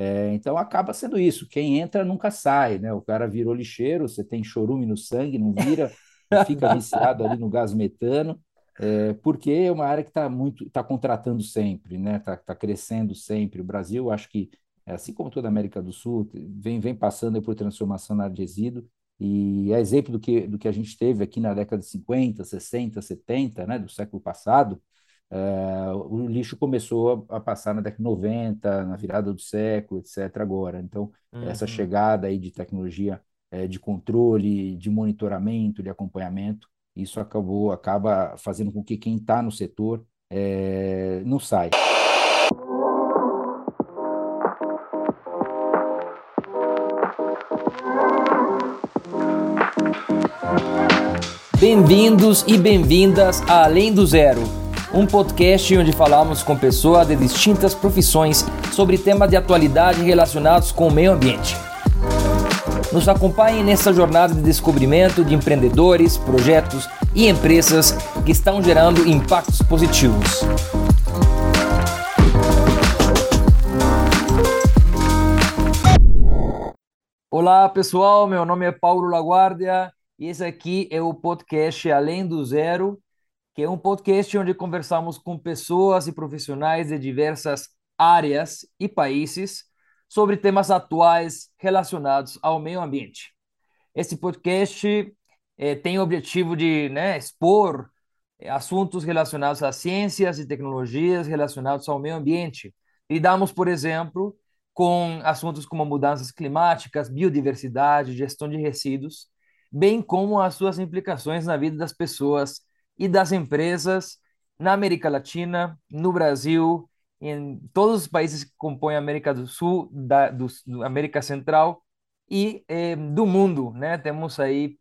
É, então acaba sendo isso. Quem entra nunca sai, né? O cara virou lixeiro, você tem chorume no sangue, não vira, fica viciado ali no gás metano, é, porque é uma área que está muito, está contratando sempre, né? Está tá crescendo sempre. O Brasil, acho que, assim como toda a América do Sul, vem, vem passando por transformação na área de resíduo. E é exemplo do que, do que a gente teve aqui na década de 50, 60, 70, né, do século passado, é, o lixo começou a, a, passar na década de 90, na virada do século, etc. agora. Então, uhum. essa chegada aí de tecnologia é, de controle, de monitoramento, de acompanhamento, isso acabou, acaba fazendo com que quem está no setor é, não saia. Bem-vindos e bem-vindas a Além do Zero um podcast onde falamos com pessoas de distintas profissões sobre temas de atualidade relacionados com o meio ambiente. Nos acompanhe nessa jornada de descobrimento de empreendedores, projetos e empresas que estão gerando impactos positivos. Olá pessoal, meu nome é Paulo Laguardia e esse aqui é o podcast Além do Zero que é um podcast onde conversamos com pessoas e profissionais de diversas áreas e países sobre temas atuais relacionados ao meio ambiente. Esse podcast eh, tem o objetivo de né, expor eh, assuntos relacionados às ciências e tecnologias relacionados ao meio ambiente. Lidamos, por exemplo, com assuntos como mudanças climáticas, biodiversidade, gestão de resíduos, bem como as suas implicações na vida das pessoas e das empresas na América Latina, no Brasil, em todos os países que compõem a América do Sul, da do, América Central e eh, do mundo, né? Temos aí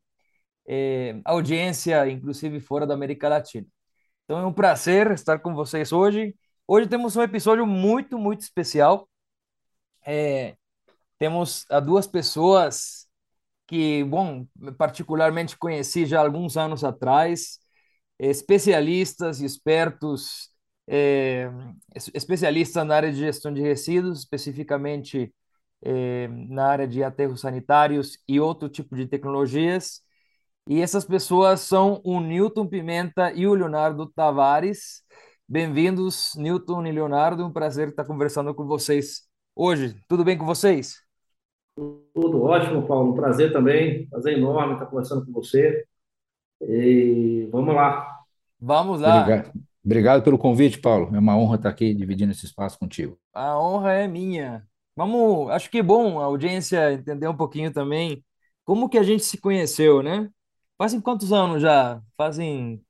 eh, audiência, inclusive fora da América Latina. Então é um prazer estar com vocês hoje. Hoje temos um episódio muito, muito especial. É, temos a duas pessoas que, bom, particularmente conheci já alguns anos atrás especialistas expertos, é, especialistas na área de gestão de resíduos, especificamente é, na área de aterros sanitários e outro tipo de tecnologias. E essas pessoas são o Newton Pimenta e o Leonardo Tavares. Bem-vindos, Newton e Leonardo. Um prazer estar conversando com vocês hoje. Tudo bem com vocês? Tudo ótimo, Paulo. Um prazer também. Prazer enorme estar conversando com você. E vamos lá. Vamos lá. Obrigado. Obrigado pelo convite, Paulo. É uma honra estar aqui dividindo esse espaço contigo. A honra é minha. Vamos, acho que é bom a audiência entender um pouquinho também como que a gente se conheceu, né? Fazem quantos anos já? Fazem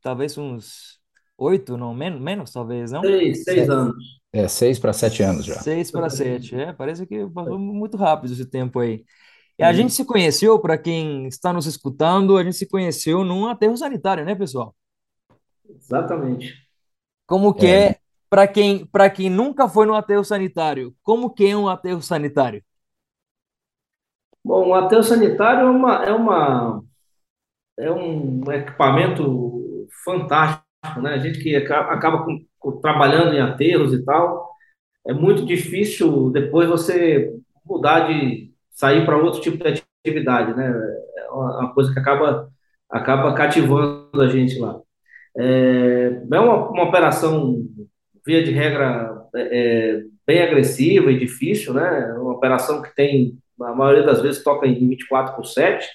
talvez uns oito, não menos, menos talvez, não? Seis, seis anos. É, seis para sete anos já. Seis para sete, é. Parece que passou muito rápido esse tempo aí. E a gente se conheceu, para quem está nos escutando, a gente se conheceu num aterro sanitário, né, pessoal? Exatamente. Como que é, é para quem, quem nunca foi no aterro sanitário, como que é um aterro sanitário? Bom, o aterro sanitário é uma, é uma é um equipamento fantástico, né? A gente que acaba com, com, trabalhando em aterros e tal, é muito difícil depois você mudar de, sair para outro tipo de atividade, né? É uma coisa que acaba, acaba cativando a gente lá. É, é uma, uma operação, via de regra, é, é bem agressiva e difícil, né? É uma operação que tem, a maioria das vezes, toca em 24 por 7,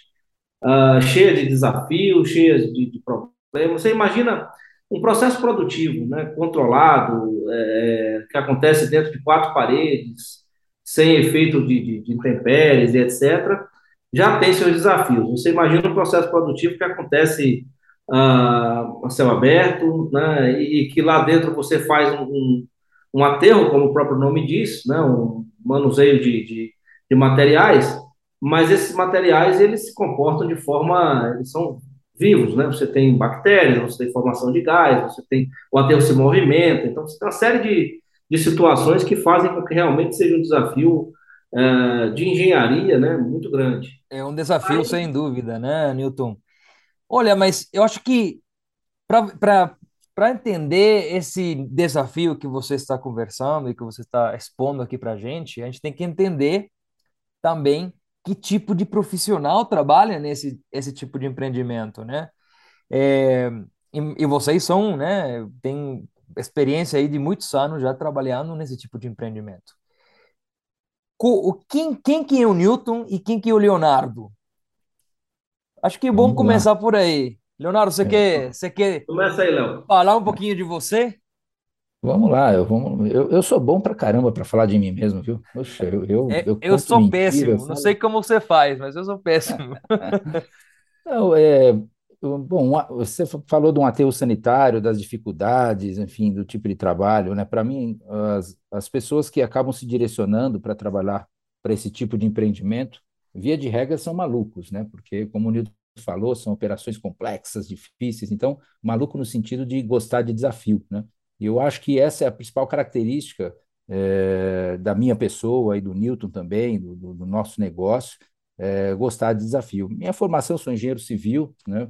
uh, cheia de desafios, cheia de, de problemas. Você imagina um processo produtivo, né, controlado, é, que acontece dentro de quatro paredes, sem efeito de, de, de intempéries e etc., já tem seus desafios. Você imagina um processo produtivo que acontece ah, a céu aberto, né, e que lá dentro você faz um, um, aterro, como o próprio nome diz, né, um manuseio de, de, de materiais, mas esses materiais eles se comportam de forma, eles são vivos, né? Você tem bactérias, você tem formação de gás, você tem o aterro se movimenta, então você tem uma série de, de situações que fazem com que realmente seja um desafio uh, de engenharia né, muito grande. É um desafio, sem dúvida, né, Newton? Olha, mas eu acho que para para entender esse desafio que você está conversando e que você está expondo aqui para a gente, a gente tem que entender também que tipo de profissional trabalha nesse esse tipo de empreendimento, né? É, e, e, vocês são, né, tem experiência aí de muitos anos já trabalhando nesse tipo de empreendimento. O, quem, quem que é o Newton e quem que é o Leonardo? Acho que é bom Vamos começar lá. por aí. Leonardo, você É, quer, você quer Começa aí, Léo. falar um pouquinho de você? vamos lá, eu, vamos, eu, eu sou bom pra caramba pra falar de mim mesmo, viu? Poxa, eu, eu, É, eu eu sou mentira, eu péssimo, não sei como você faz, mas eu sou péssimo. Não, é, bom, você fa- falou de um aterro sanitário, das dificuldades, enfim, do tipo de trabalho, né? Para mim, as, as pessoas que acabam se direcionando para trabalhar para esse tipo de empreendimento, via de regra, são malucos, né? Porque, como o Nilton falou, são operações complexas, difíceis, então, maluco no sentido de gostar de desafio, né? E eu acho que essa é a principal característica, eh, da minha pessoa e do Newton também, do, do nosso negócio é, gostar de desafio. Minha formação, sou engenheiro civil, né?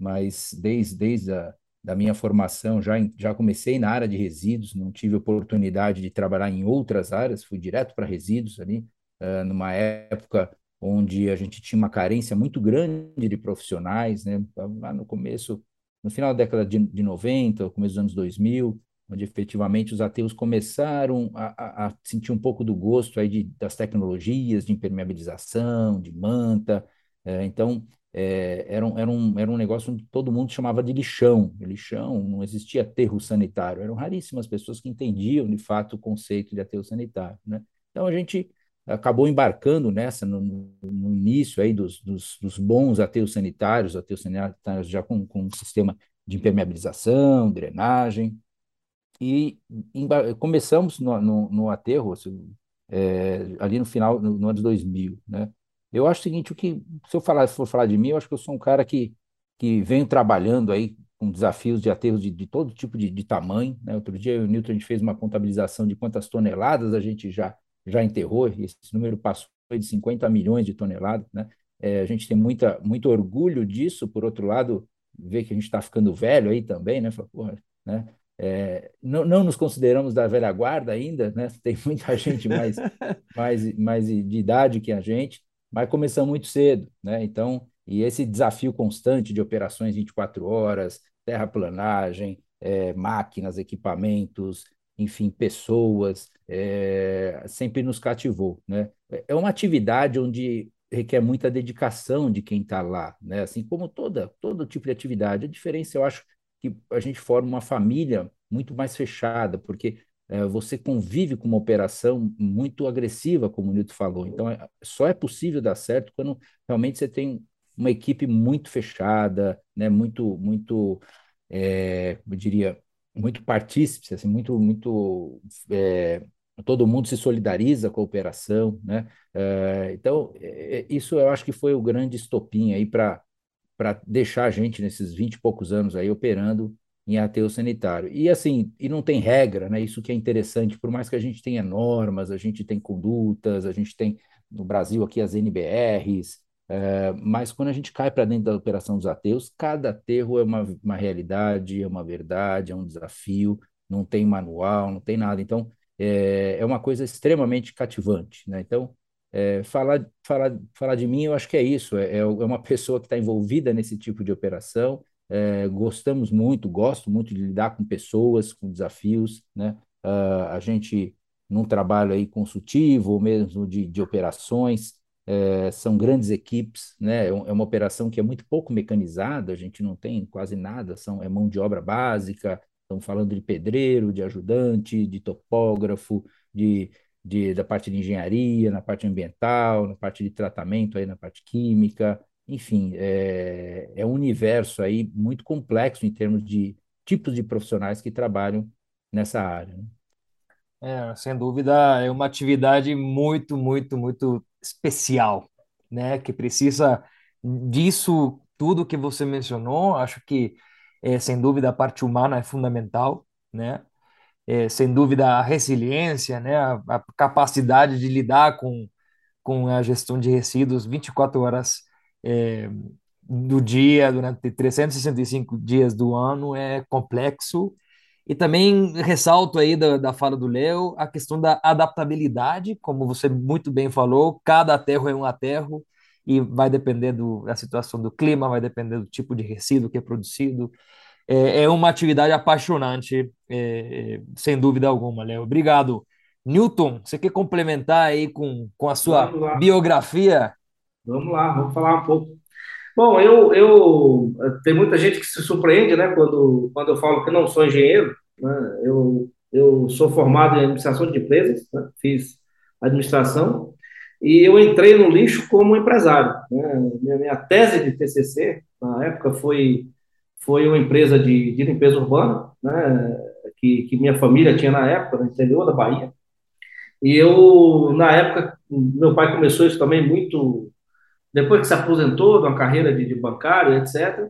Mas desde, desde a da minha formação já, já comecei na área de resíduos, não tive oportunidade de trabalhar em outras áreas, fui direto para resíduos ali, eh, numa época onde a gente tinha uma carência muito grande de profissionais, né? Lá no começo, no final da década de, de 90, começo dos anos 2000, onde efetivamente os ateus começaram a, a, a sentir um pouco do gosto aí de, das tecnologias de impermeabilização, de manta. Eh, então, eh, era um, era um, era um negócio onde todo mundo chamava de lixão. Lixão, não existia aterro sanitário. Eram raríssimas pessoas que entendiam, de fato, o conceito de aterro sanitário, né? Então, a gente acabou embarcando nessa, no, no- início aí dos, dos, dos bons aterros sanitários, aterros sanitários já com, com um sistema de impermeabilização, drenagem, e começamos no, no, no aterro, assim, é, ali no final, no, no ano de 2000, né? Eu acho o seguinte, o que, se eu falar, se for falar de mim, eu acho que eu sou um cara que, que venho trabalhando aí com desafios de aterros de, de todo tipo de, de tamanho, né? Outro dia eu e o Newton, a gente fez uma contabilização de quantas toneladas a gente já, já enterrou, e esse número passou de 50 milhões de toneladas, né? É, a gente tem muita, muito orgulho disso, por outro lado, ver que a gente está ficando velho aí também, né? Fala, porra, né? É, não, não nos consideramos da velha guarda ainda, né? Tem muita gente mais, mais, mais de idade que a gente, mas começamos muito cedo, né? Então, e esse desafio constante de operações 24 horas, terraplanagem, é, máquinas, equipamentos, enfim, pessoas, é, sempre nos cativou, né? É uma atividade onde requer muita dedicação de quem está lá, né? Assim como toda, todo tipo de atividade. A diferença, eu acho, que a gente forma uma família muito mais fechada, porque você convive com uma operação muito agressiva, como o Nilton falou. Então, é, só é possível dar certo quando realmente você tem uma equipe muito fechada, né, muito, muito, é, eu diria, muito partícipe, assim, muito, muito, é, todo mundo se solidariza com a operação, né? É, então, é, isso eu acho que foi o grande estopim aí para para deixar a gente nesses 20 e poucos anos aí operando em aterro sanitário. E assim, e não tem regra, né? Isso que é interessante, por mais que a gente tenha normas, a gente tem condutas, a gente tem no Brasil aqui as NBRs, é, mas quando a gente cai para dentro da operação dos aterros, cada aterro é uma, uma realidade, é uma verdade, é um desafio, não tem manual, não tem nada. Então, é, é uma coisa extremamente cativante, né? Então, é, falar, falar, falar de mim, eu acho que é isso. É, é uma pessoa que está envolvida nesse tipo de operação. É, gostamos muito, gosto muito de lidar com pessoas, com desafios, né? Ah, a gente, num trabalho aí consultivo, ou mesmo de, de operações, é, são grandes equipes, né? É é uma operação que é muito pouco mecanizada, a gente não tem quase nada, são, é mão de obra básica, estamos falando de pedreiro, de ajudante, de topógrafo, de de, da parte de engenharia, na parte ambiental, na parte de tratamento, aí na parte química, enfim, é, é um universo aí muito complexo em termos de tipos de profissionais que trabalham nessa área, né? É, sem dúvida, é uma atividade muito, muito, muito especial, né? Que precisa disso tudo que você mencionou. Acho que, é, sem dúvida, a parte humana é fundamental, né? É, sem dúvida, a resiliência, né? A, a capacidade de lidar com, com a gestão de resíduos 24 horas é, do dia, durante 365 dias do ano, é complexo. E também ressalto aí da, da fala do Léo a questão da adaptabilidade, como você muito bem falou, cada aterro é um aterro e vai depender do, da situação do clima, vai depender do tipo de resíduo que é produzido. É, é uma atividade apaixonante, é, é sem dúvida alguma, Léo. Obrigado. Newton, você quer complementar aí com, com a sua biografia? Vamos lá, vamos falar um pouco. Bom, eu, eu tem muita gente que se surpreende, né, quando, quando eu falo que não sou engenheiro. Né? Eu, eu sou formado em administração de empresas, né? fiz administração e eu entrei no lixo como empresário. Né? Minha, minha tese de TCC na época foi foi uma empresa de, de limpeza urbana, né? Que, que minha família tinha na época no interior da Bahia. E eu, na época, meu pai começou isso também muito. Depois que se aposentou de uma carreira de, de bancário, etc.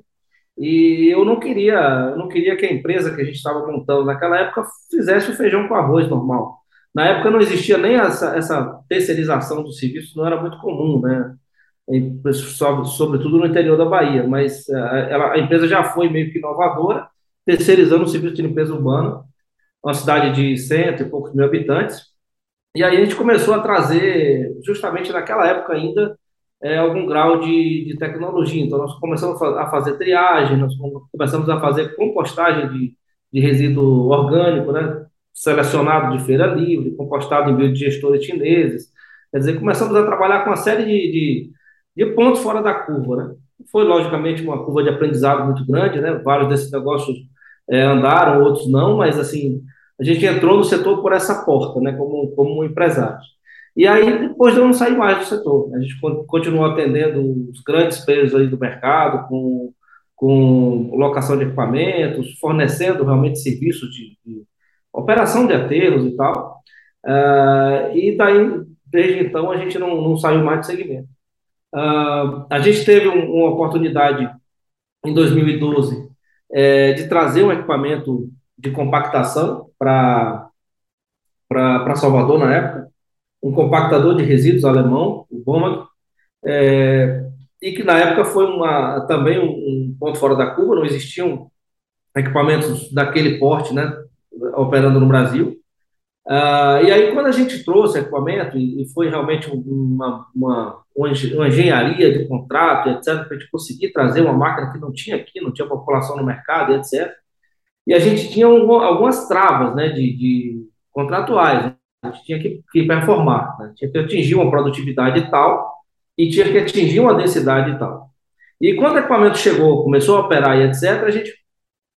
E eu não queria, não queria que a empresa que a gente estava montando naquela época fizesse o feijão com arroz normal. Na época não existia nem essa, essa terceirização do serviço, não era muito comum, né? Sobretudo no interior da Bahia, mas eh, ela, a empresa já foi meio que inovadora, terceirizando o serviço de limpeza urbana, uma cidade de cento e poucos mil habitantes, e aí a gente começou a trazer, justamente naquela época ainda, é, algum grau de, de tecnologia. Então, nós começamos a fazer triagem, nós começamos a fazer compostagem de, de resíduo orgânico, né? selecionado de feira livre, compostado em biodigestores chineses. Quer dizer, começamos a trabalhar com uma série de, de, de pontos fora da curva. Né? Foi, logicamente, uma curva de aprendizado muito grande, né? vários desses negócios é, andaram, outros não, mas assim a gente entrou no setor por essa porta, né, como, como empresário. E aí, depois eu não saí mais do setor. A gente continuou atendendo os grandes players aí do mercado, com, com locação de equipamentos, fornecendo realmente serviços de, de operação de aterros e tal. Uh, e daí, desde então, a gente não, não saiu mais do segmento. Uh, a gente teve um, uma oportunidade em 2012 é, de trazer um equipamento de compactação para Salvador na época, um compactador de resíduos alemão, o Bomag, é, e que na época foi uma, também um, ponto fora da curva, não existiam equipamentos daquele porte, né, operando no Brasil. Ah, e aí, quando a gente trouxe equipamento, e, foi realmente uma, uma, uma engenharia de contrato, etc., para a gente conseguir trazer uma máquina que não tinha aqui, não tinha população no mercado, etc., e a gente tinha um, algumas travas né, de, de contratuais. A gente tinha que, que performar, né? tinha que atingir uma produtividade tal e tinha que atingir uma densidade tal. E quando o equipamento chegou, começou a operar e etc., a gente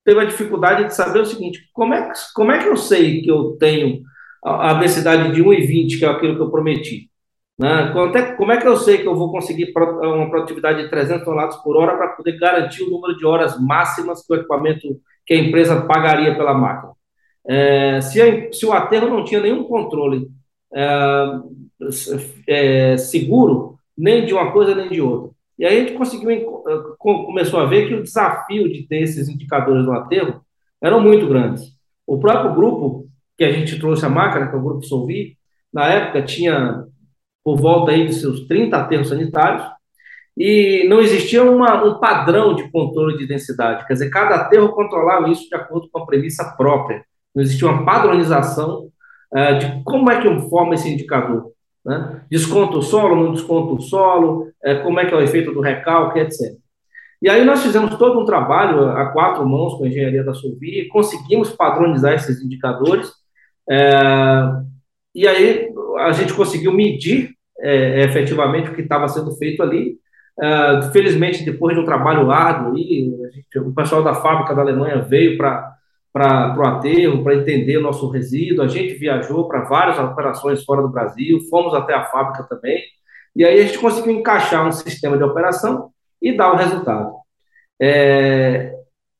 teve a dificuldade de saber o seguinte: como é, como é que eu sei que eu tenho a, a densidade de 1,20, que é aquilo que eu prometi? Né? Como é que eu sei que eu vou conseguir uma produtividade de 300 toneladas por hora para poder garantir o número de horas máximas que o equipamento que a empresa pagaria pela máquina. É, se, a, se, o aterro não tinha nenhum controle é, é, seguro, nem de uma coisa nem de outra. E aí a gente conseguiu, começou a ver que o desafio de ter esses indicadores no aterro eram muito grandes. O próprio grupo que a gente trouxe a máquina, que é o grupo Solvi, na época tinha por volta aí de seus 30 aterros sanitários, e não existia uma, um padrão de controle de densidade. Quer dizer, cada aterro controlava isso de acordo com a premissa própria. Não existia uma padronização uh, de como é que forma esse indicador. Né? Desconta o solo, não desconta o solo, uh, como é que é o efeito do recalque, etc. E aí nós fizemos todo um trabalho a quatro mãos com a engenharia da Solvi e conseguimos padronizar esses indicadores. Uh, e aí a gente conseguiu medir efetivamente o que estava sendo feito ali Uh, felizmente, depois de um trabalho árduo, aí, gente, o pessoal da fábrica da Alemanha veio para o aterro, para entender o nosso resíduo. A gente viajou para várias operações fora do Brasil, fomos até a fábrica também, e aí a gente conseguiu encaixar um sistema de operação e dar o um resultado. É...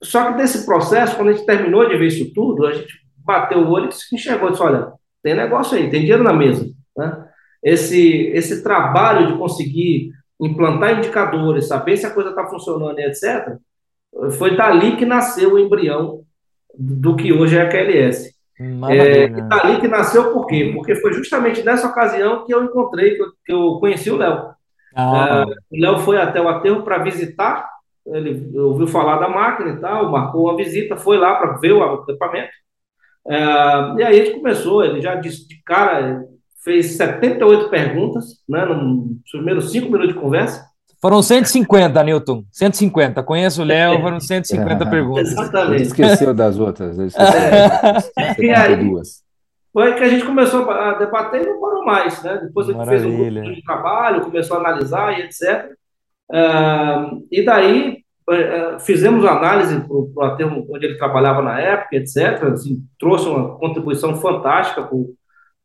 Só que desse processo, quando a gente terminou de ver isso tudo, a gente bateu o olho e enxergou disse: olha, tem negócio aí, tem dinheiro na mesa. Né? Esse, esse trabalho de conseguir implantar indicadores, saber se a coisa está funcionando e etc., foi dali que nasceu o embrião do que hoje é a QLS. É, e dali que nasceu por quê? Porque foi justamente nessa ocasião que eu encontrei, que eu, que eu conheci o Léo. Ah. É, o Léo foi até o aterro para visitar ele ouviu falar da máquina e tal, marcou uma visita, foi lá para ver o equipamento. É, e aí a gente começou, ele já disse de cara, fez 78 perguntas, né, nos primeiros cinco minutos de conversa. Foram 150, Newton. 150. Conheço o Léo, foram 150 perguntas. Exatamente. Ele esqueceu das outras. Ele esqueceu é. E aí, foi que a gente começou a debater e não parou mais, né? Depois ele fez um grupo de trabalho, começou a analisar e etc. Uh, e daí uh, fizemos análise para o aterro onde ele trabalhava na época, etc. Assim, trouxe uma contribuição fantástica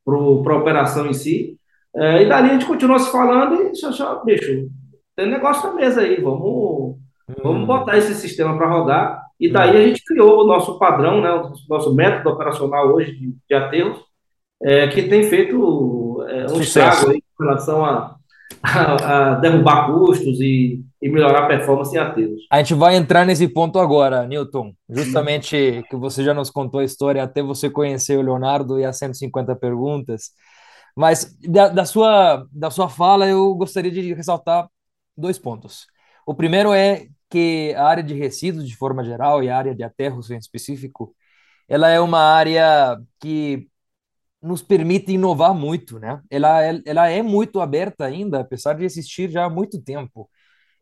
para a operação em si. Uh, e dali a gente continuou se falando e só, só bicho, tem negócio na mesa aí, vamos, hum. vamos botar esse sistema para rodar. E daí a gente criou o nosso padrão, né, o nosso método operacional hoje de, de aterros, é, que tem feito é, um estrago em relação a, a, a derrubar custos e, e, melhorar a performance em aterros. A gente vai entrar nesse ponto agora, Newton. Justamente que você já nos contou a história, até você conhecer o Leonardo e as 150 perguntas. Mas da, da, sua, da sua fala, eu gostaria de ressaltar dois pontos. O primeiro é que a área de resíduos, de forma geral, e a área de aterros em específico, ela é uma área que nos permite inovar muito, né? Ela, ela é muito aberta ainda, apesar de existir já há muito tempo.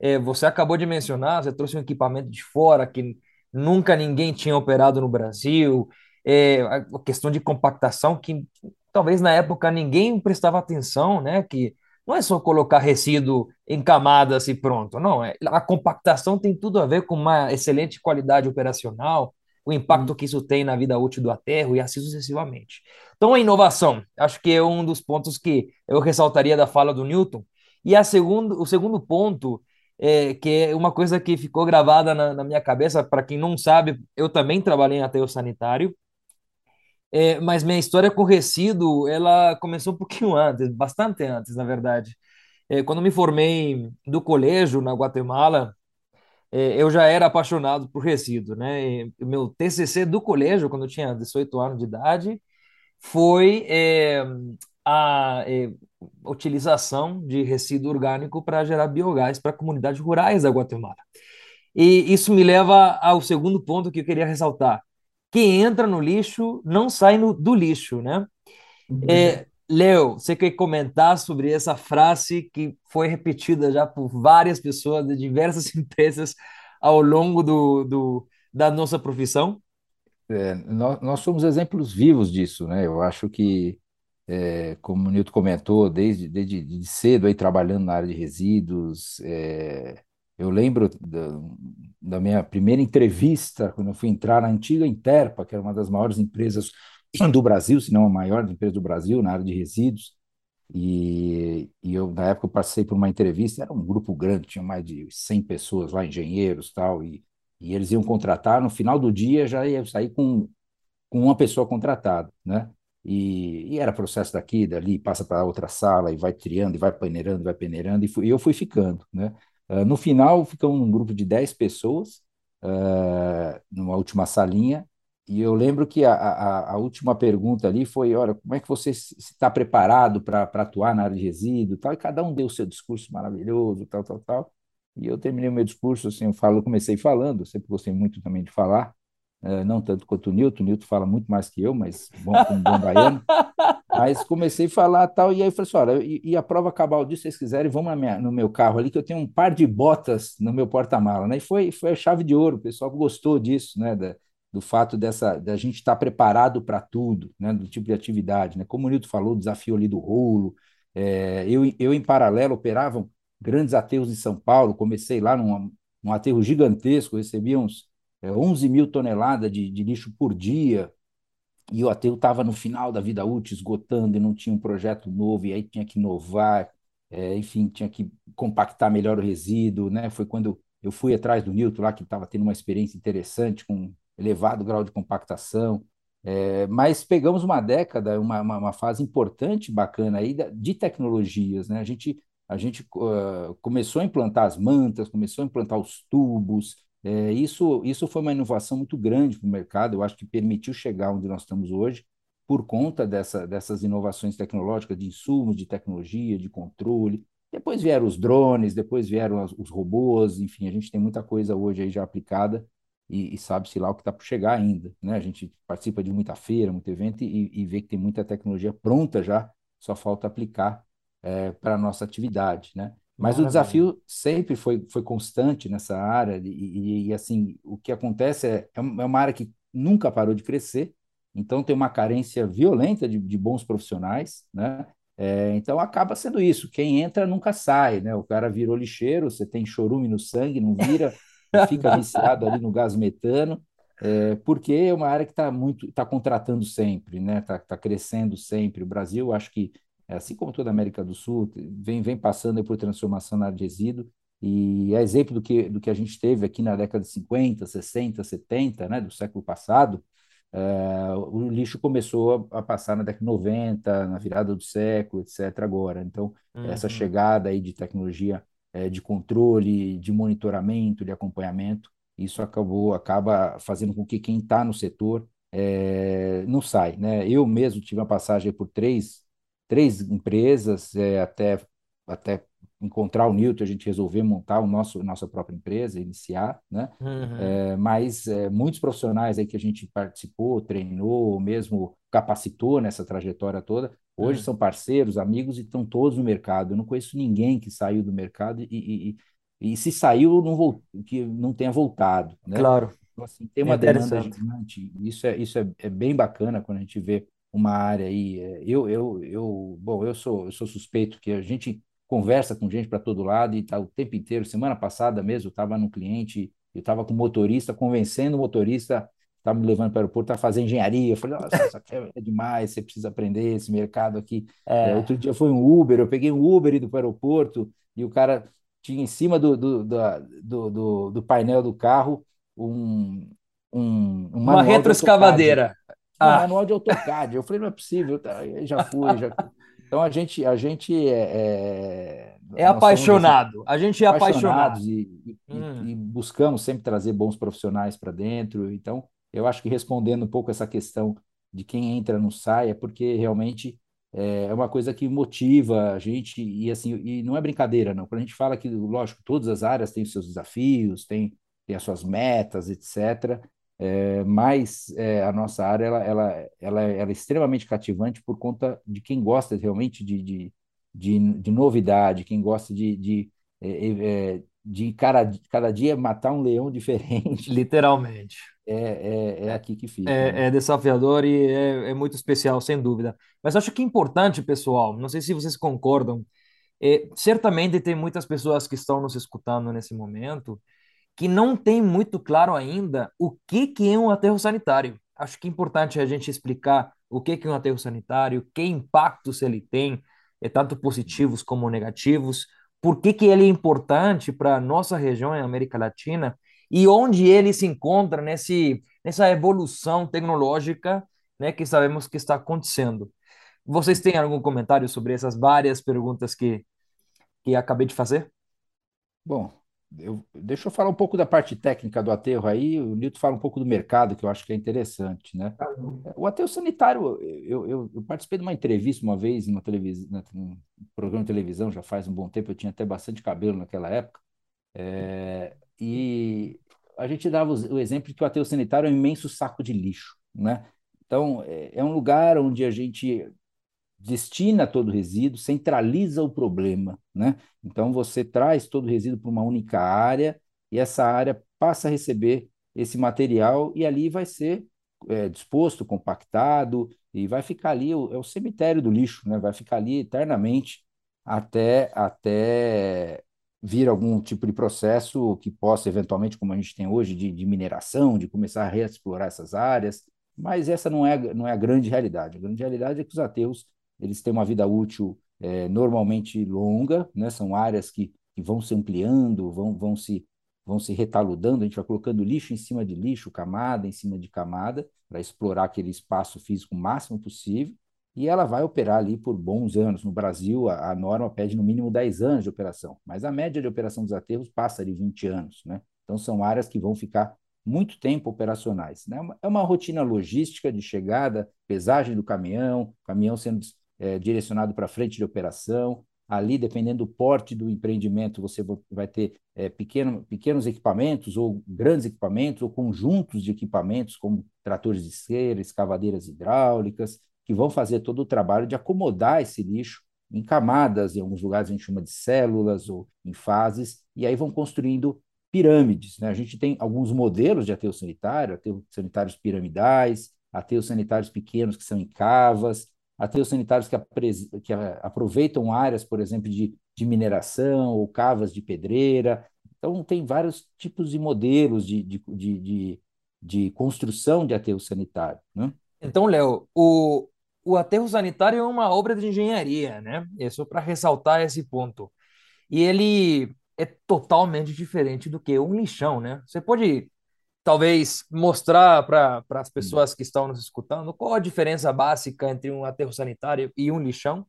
É, você acabou de mencionar, você trouxe um equipamento de fora que nunca ninguém tinha operado no Brasil, é, a questão de compactação que talvez na época ninguém prestava atenção, né? Que não é só colocar resíduo em camadas e pronto. Não, é, a compactação tem tudo a ver com uma excelente qualidade operacional, o impacto que isso tem na vida útil do aterro e assim sucessivamente. Então, a inovação, acho que é um dos pontos que eu ressaltaria da fala do Newton. E a segundo, o segundo ponto, é, que é uma coisa que ficou gravada na, na minha cabeça, para quem não sabe, eu também trabalhei em aterro sanitário, é, mas minha história com resíduo, ela começou um pouquinho antes, bastante antes, na verdade. É, quando me formei do colégio na Guatemala, é, eu já era apaixonado por resíduo, né? E meu TCC do colégio, quando eu tinha 18 anos de idade, foi é, a é, utilização de resíduo orgânico para gerar biogás para comunidades rurais da Guatemala. E isso me leva ao segundo ponto que eu queria ressaltar quem entra no lixo não sai no, do lixo, né? Uhum. É, Leo, você quer comentar sobre essa frase que foi repetida já por várias pessoas de diversas empresas ao longo do, do da nossa profissão? É, nós, nós, somos exemplos vivos disso, né? Eu acho que, é, como o Nilton comentou, desde, desde cedo aí trabalhando na área de resíduos, é, eu lembro da, da, minha primeira entrevista, quando eu fui entrar na antiga Interpa, que era uma das maiores empresas do Brasil, se não a maior empresa do Brasil na área de resíduos. E, e eu, na época, eu passei por uma entrevista, era um grupo grande, tinha mais de 100 pessoas lá, engenheiros tal, e, e eles iam contratar, no final do dia já ia sair com, com uma pessoa contratada, né? E, e, era processo daqui, dali, passa para outra sala e vai triando, e vai peneirando, vai peneirando, e, fui, e eu fui ficando, né? Uh, no final, ficamos um grupo de 10 pessoas, uh, numa última salinha, e eu lembro que a, a, a, última pergunta ali foi: olha, como é que você está preparado para atuar na área de resíduo? Tal, e cada um deu seu discurso maravilhoso, tal, tal, tal. E eu terminei o meu discurso, assim, eu falo, comecei falando, sempre gostei muito também de falar, não tanto quanto o Nilton, o Nilton fala muito mais que eu, mas bom, como bom baiano. Mas comecei a falar tal, e aí eu falei assim: olha, e, e a prova cabal disso, se vocês quiserem, vamos minha, no meu carro ali, que eu tenho um par de botas no meu porta-mala, né? E foi, foi a chave de ouro, o pessoal gostou disso, né? Da, do fato dessa da gente estar preparado para tudo, né? Do tipo de atividade, né? Como o Nilton falou, o desafio ali do rolo. É, eu, eu, em paralelo, operava grandes aterros em São Paulo, comecei lá num, num aterro gigantesco, recebia uns é, 11 mil toneladas de, de lixo por dia, e o aterro estava no final da vida útil, esgotando, e não tinha um projeto novo, e aí tinha que inovar, é, enfim, tinha que compactar melhor o resíduo, né? Foi quando eu fui atrás do Newton lá, que estava tendo uma experiência interessante, com elevado grau de compactação, é, mas pegamos uma década, uma, uma, uma, fase importante, bacana aí de tecnologias, né? A gente, a gente uh, começou a implantar as mantas, começou a implantar os tubos, é, isso, isso foi uma inovação muito grande para o mercado, eu acho que permitiu chegar onde nós estamos hoje, por conta dessa, dessas inovações tecnológicas, de insumos, de tecnologia, de controle. Depois vieram os drones, depois vieram os robôs, enfim, a gente tem muita coisa hoje aí já aplicada e, e sabe-se lá o que está por chegar ainda. Né? A gente participa de muita feira, muito evento e, e vê que tem muita tecnologia pronta já, só falta aplicar é, para a nossa atividade. Né? Mas Maravilha. o desafio sempre foi, foi constante nessa área, e, e, e assim, o que acontece é, é, é uma área que nunca parou de crescer, então tem uma carência violenta de, de bons profissionais, né? É, então acaba sendo isso, quem entra nunca sai, né? O cara virou lixeiro, você tem chorume no sangue, não vira, fica viciado ali no gás metano, é, porque é uma área que está muito, está contratando sempre, né? Está tá crescendo sempre. O Brasil, acho que, assim como toda a América do Sul, vem, vem passando por transformação na área de resíduo, e é exemplo do que, do que a gente teve aqui na década de 50, 60, 70, né, do século passado, é, o lixo começou a, a, passar na década de 90, na virada do século, etc. agora. Então, uhum. essa chegada aí de tecnologia é, de controle, de monitoramento, de acompanhamento, isso acabou acaba fazendo com que quem está no setor é, não sai, né? Eu mesmo tive uma passagem por três, três empresas é, até até encontrar o Newton, a gente resolveu montar o nosso nossa própria empresa, iniciar, né? Uhum. É, mas é, muitos profissionais aí que a gente participou, treinou, mesmo capacitou nessa trajetória toda, hoje uhum. são parceiros, amigos e estão todos no mercado. Eu não conheço ninguém que saiu do mercado e, e, e, e se saiu, não volt... que não tenha voltado, né? Claro. Então, assim, tem uma é demanda gigante. Isso é isso é, é bem bacana quando a gente vê uma área aí. É, eu eu eu bom, eu sou eu sou suspeito que a gente conversa com gente para todo lado e está o tempo inteiro. Semana passada mesmo, eu estava no cliente, eu estava com o motorista, convencendo o motorista, estava me levando para o aeroporto a fazer engenharia. Eu falei, nossa, isso aqui é demais, você precisa aprender esse mercado aqui. É. É, outro dia foi um Uber, eu peguei um Uber e do para o aeroporto e o cara tinha em cima do, do, do, do, do painel do carro um, um, uma retroescavadeira. Ah. manual de AutoCAD. Eu falei, não é possível, tá, já fui, já. Então a gente, a gente é, é, é apaixonado. a gente é apaixonado e, hum. e, buscamos sempre trazer bons profissionais para dentro. Então eu acho que respondendo um pouco essa questão de quem entra não sai é porque realmente é, é uma coisa que motiva a gente e assim e não é brincadeira não. Quando a gente fala que lógico todas as áreas têm os seus desafios, têm, têm as suas metas, etc. É, mas é, a nossa área ela, ela, ela, ela, é extremamente cativante por conta de quem gosta realmente de, de, de, de novidade, quem gosta de, de, é, é de cada, cada dia matar um leão diferente. Literalmente. É, é, é aqui que fica. É, né? é desafiador e é, é, muito especial, sem dúvida. Mas acho que é importante, pessoal, não sei se vocês concordam, é, certamente tem muitas pessoas que estão nos escutando nesse momento que não tem muito claro ainda o que, que é um aterro sanitário. Acho que é importante a gente explicar o que, que é um aterro sanitário, que impactos ele tem, é, tanto positivos como negativos, por que, que ele é importante para a nossa região em América Latina e onde ele se encontra nesse, nessa evolução tecnológica né, que sabemos que está acontecendo. Vocês têm algum comentário sobre essas várias perguntas que, que acabei de fazer? Bom, eu, deixa eu falar um pouco da parte técnica do aterro aí, o Nilton fala um pouco do mercado, que eu acho que é interessante, né? Tá o aterro sanitário, eu, eu, eu participei de uma entrevista uma vez numa televisão, num programa de televisão, já faz um bom tempo, eu tinha até bastante cabelo naquela época, é, e a gente dava o exemplo de que o aterro sanitário é um imenso saco de lixo, né? Então, é, é um lugar onde a gente destina todo o resíduo, centraliza o problema, né? Então você traz todo o resíduo para uma única área e essa área passa a receber esse material e ali vai ser é, disposto, compactado e vai ficar ali é o cemitério do lixo, né? Vai ficar ali eternamente até até vir algum tipo de processo que possa eventualmente, como a gente tem hoje, de, de mineração, de começar a reexplorar essas áreas. Mas essa não é, não é a grande realidade. A grande realidade é que os aterros eles têm uma vida útil é, normalmente longa, né? são áreas que, que vão se ampliando, vão, vão, se, vão se retaludando, a gente vai colocando lixo em cima de lixo, camada em cima de camada, para explorar aquele espaço físico o máximo possível, e ela vai operar ali por bons anos. No Brasil, a, a norma pede no mínimo 10 anos de operação, mas a média de operação dos aterros passa de 20 anos. Né? Então, são áreas que vão ficar muito tempo operacionais. Né? É uma rotina logística de chegada, pesagem do caminhão, caminhão sendo é, direcionado para frente de operação, ali, dependendo do porte do empreendimento, você vai ter é, pequeno, pequenos equipamentos, ou grandes equipamentos, ou conjuntos de equipamentos, como tratores de cera, escavadeiras hidráulicas, que vão fazer todo o trabalho de acomodar esse lixo em camadas, em alguns lugares a gente chama de células, ou em fases, e aí vão construindo pirâmides. Né? A gente tem alguns modelos de aterro sanitário, aterros sanitários piramidais, aterros sanitários pequenos que são em cavas, aterros sanitários que, que aproveitam áreas, por exemplo, de, de mineração ou cavas de pedreira. Então, tem vários tipos de modelos de, de, de, de, de construção de aterro sanitário. Né? Então, Léo, o, o aterro sanitário é uma obra de engenharia, né? É só para ressaltar esse ponto. E ele é totalmente diferente do que um lixão, né? Você pode talvez mostrar para as pessoas que estão nos escutando qual a diferença básica entre um aterro sanitário e um lixão?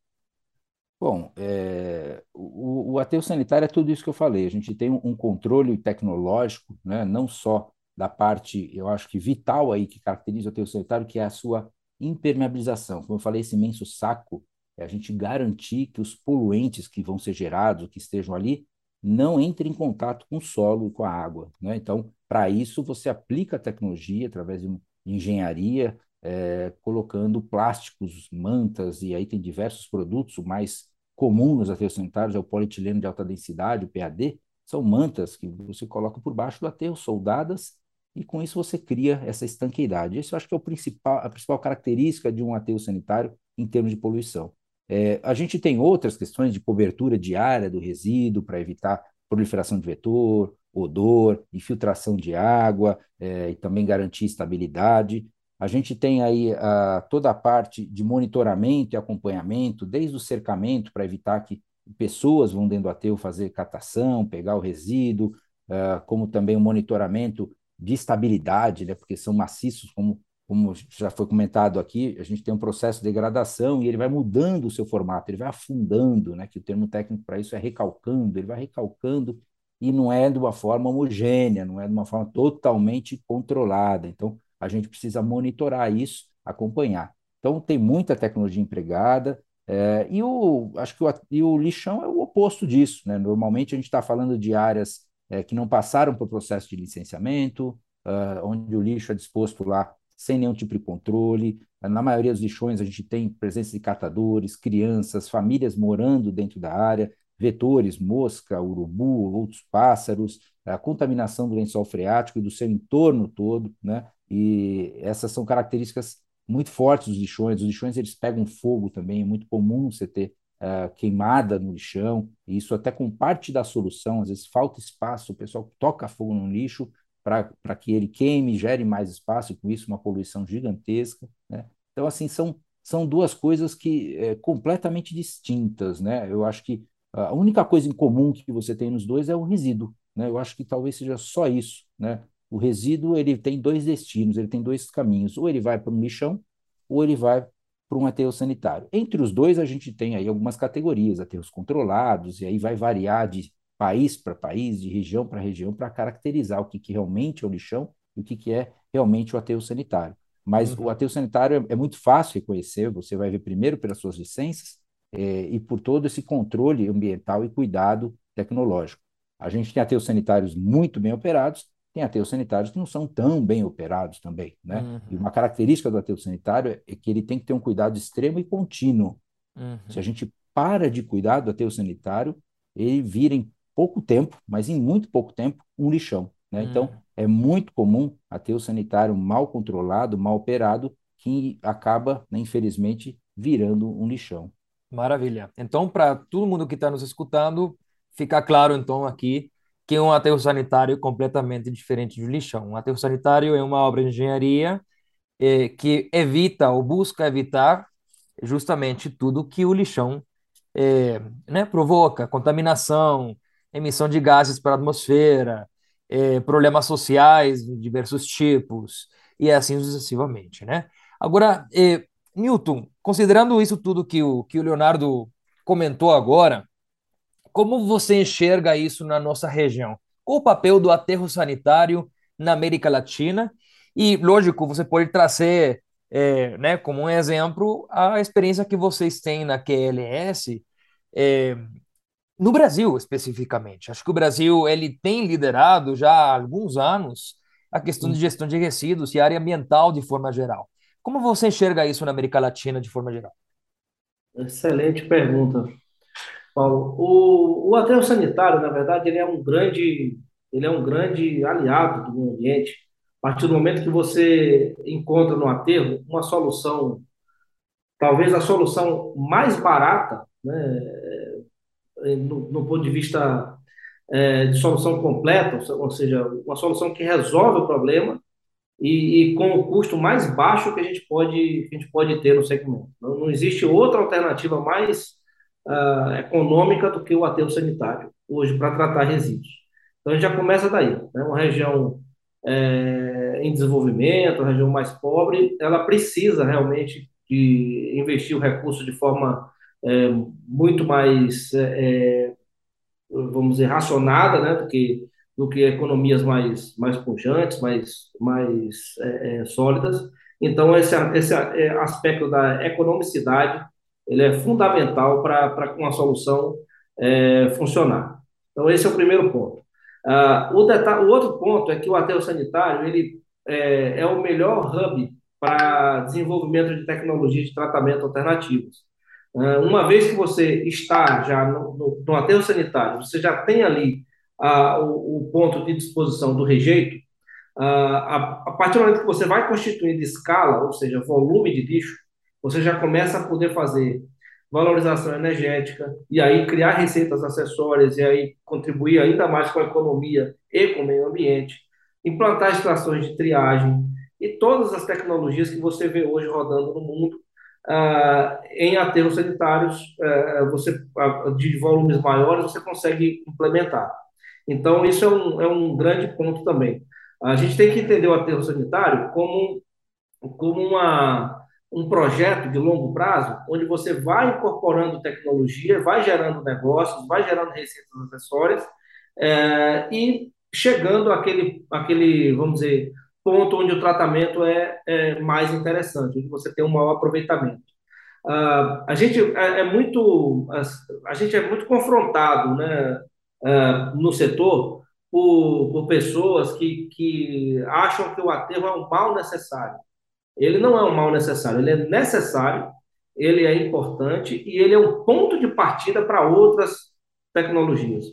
Bom, é, o, o aterro sanitário é tudo isso que eu falei. A gente tem um, um controle tecnológico, né, não só da parte, eu acho que vital aí que caracteriza o aterro sanitário, que é a sua impermeabilização. Como eu falei, esse imenso saco é a gente garantir que os poluentes que vão ser gerados, que estejam ali, não entrem em contato com o solo e com a água. Né? Então, para isso, você aplica a tecnologia através de engenharia, é, colocando plásticos, mantas, e aí tem diversos produtos. O mais comum nos aterros sanitários é o polietileno de alta densidade, o PAD. São mantas que você coloca por baixo do aterro, soldadas, e com isso você cria essa estanqueidade. Isso eu acho que é o principal, a principal característica de um aterro sanitário em termos de poluição. É, a gente tem outras questões de cobertura diária do resíduo para evitar proliferação de vetor, odor, infiltração de água é, e também garantir estabilidade. A gente tem aí a, toda a parte de monitoramento e acompanhamento, desde o cercamento para evitar que pessoas vão dentro do aterro fazer catação, pegar o resíduo, uh, como também o monitoramento de estabilidade, né, porque são maciços, como, como já foi comentado aqui, a gente tem um processo de degradação e ele vai mudando o seu formato, ele vai afundando, né, que o termo técnico para isso é recalcando, ele vai recalcando e não é de uma forma homogênea, não é de uma forma totalmente controlada. Então, a gente precisa monitorar isso, acompanhar. Então, tem muita tecnologia empregada, é, e o, acho que o, e o lixão é o oposto disso. Né? Normalmente, a gente está falando de áreas é, que não passaram por processo de licenciamento, uh, onde o lixo é disposto lá sem nenhum tipo de controle. Na maioria dos lixões, a gente tem presença de catadores, crianças, famílias morando dentro da área, vetores, mosca, urubu, outros pássaros, a contaminação do lençol freático e do seu entorno todo, né? E essas são características muito fortes dos lixões. Os lixões eles pegam fogo também, é muito comum você ter uh, queimada no lixão, e isso até com parte da solução, às vezes falta espaço, o pessoal toca fogo no lixo para que ele queime, gere mais espaço, e com isso uma poluição gigantesca, né? Então, assim, são, são duas coisas que é, completamente distintas, né? Eu acho que a única coisa em comum que você tem nos dois é o resíduo, né? Eu acho que talvez seja só isso, né? O resíduo ele tem dois destinos, ele tem dois caminhos, ou ele vai para um lixão, ou ele vai para um aterro sanitário. Entre os dois, a gente tem aí algumas categorias, aterros controlados, e aí vai variar de país para país, de região para região, para caracterizar o que, que realmente é o lixão e o que, que é realmente o aterro sanitário. Mas uhum. o aterro sanitário é, é, muito fácil reconhecer, você vai ver primeiro pelas suas licenças, é, e por todo esse controle ambiental e cuidado tecnológico. A gente tem aterros sanitários muito bem operados, tem aterros sanitários que não são tão bem operados também, né? Uhum. E uma característica do aterro sanitário é que ele tem que ter um cuidado extremo e contínuo. Uhum. Se a gente para de cuidar do aterro sanitário, ele vira em pouco tempo, mas em muito pouco tempo, um lixão, né? Então, uhum. é muito comum aterro sanitário mal controlado, mal operado, que acaba, né, infelizmente, virando um lixão. Maravilha. Então, para todo mundo que está nos escutando, fica claro então aqui que um aterro sanitário é completamente diferente de lixão. Um aterro sanitário é uma obra de engenharia eh, que evita ou busca evitar justamente tudo que o lixão eh, né, provoca, contaminação, emissão de gases para a atmosfera, eh, problemas sociais de diversos tipos e assim sucessivamente, né? Agora, Newton, considerando isso tudo que o, que o Leonardo comentou agora, como você enxerga isso na nossa região? Qual o papel do aterro sanitário na América Latina? E, lógico, você pode trazer é, né, como um exemplo a experiência que vocês têm na QLS É, no Brasil, especificamente, acho que o Brasil ele tem liderado já há alguns anos a questão de gestão de resíduos e área ambiental de forma geral. Como você enxerga isso na América Latina de forma geral? Excelente pergunta, Paulo. O, o aterro sanitário, na verdade, ele é um grande, ele é um grande aliado do meio ambiente. A partir do momento que você encontra no aterro uma solução, talvez a solução mais barata, né, no, no ponto de vista é, de solução completa, ou seja, uma solução que resolve o problema e, e, com o custo mais baixo que a gente pode, que a gente pode ter no segmento. Não, não existe outra alternativa mais uh, econômica do que o aterro sanitário hoje para tratar resíduos. Então a gente já começa daí. Né? Uma região é, em desenvolvimento, uma região mais pobre, ela precisa realmente de investir o recurso de forma é, muito mais, é, é vamos dizer, racionada, né, do que do que economias mais mais pujantes, mais mais é, é, sólidas. Então esse esse aspecto da economicidade ele é fundamental para uma solução funcionar. Então esse é o primeiro ponto. Uh, o, detalhe, o outro ponto é que o aterro sanitário ele é, é o melhor hub para desenvolvimento de tecnologias de tratamento alternativos. Uh, uma vez que você está já no, no, no aterro sanitário, você já tem ali uh, o, o, ponto de disposição do rejeito, a, a partir do momento que você vai constituindo escala, ou seja, volume de lixo, você já começa a poder fazer valorização energética, e aí criar receitas acessórias, e aí contribuir ainda mais com a economia e com o meio ambiente, implantar estações de triagem e todas as tecnologias que você vê hoje rodando no mundo ah, em aterros sanitários, ah, você de volumes maiores você consegue implementar. Então isso é um, é um grande ponto também. A gente tem que entender o aterro sanitário como como uma um projeto de longo prazo, onde você vai incorporando tecnologia, vai gerando negócios, vai gerando receitas acessórias é, e chegando àquele, àquele, vamos dizer, ponto onde o tratamento é, é mais interessante, onde você tem um maior aproveitamento. Uh, a gente é, é, muito a, a, gente é muito confrontado né, uh, no setor por, por pessoas que, que acham que o aterro é um mal necessário ele não é um mal necessário, ele é necessário, ele é importante e ele é um ponto de partida para outras tecnologias.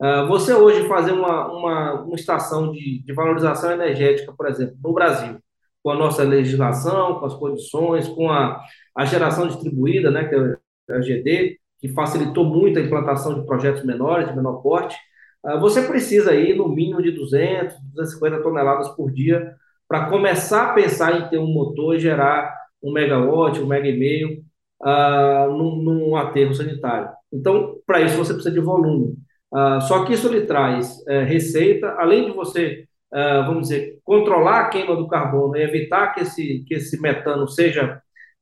Uh, você hoje fazer uma, uma, uma estação de, de valorização energética, por exemplo, no Brasil, com a nossa legislação, com as condições, com a, a geração distribuída, né, que é a GD, que facilitou muito a implantação de projetos menores, de menor porte, uh, você precisa aí no mínimo de 200, 250 toneladas por dia para começar a pensar em ter um motor e gerar um megawatt, um mega e meio uh, num, num aterro sanitário. Então, para isso você precisa de volume. Uh, só que isso lhe traz uh, receita, além de você, uh, vamos dizer, controlar a queima do carbono e evitar que esse, que esse metano seja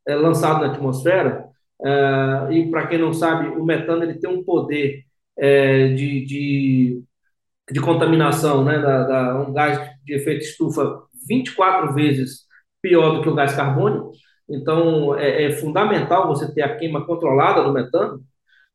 uh, lançado na atmosfera. E para quem não sabe, o metano ele tem um poder de, de, de, contaminação, né, da, da, um gás de efeito estufa 24 vezes pior do que o gás carbônico. Então, é, é fundamental você ter a queima controlada do metano.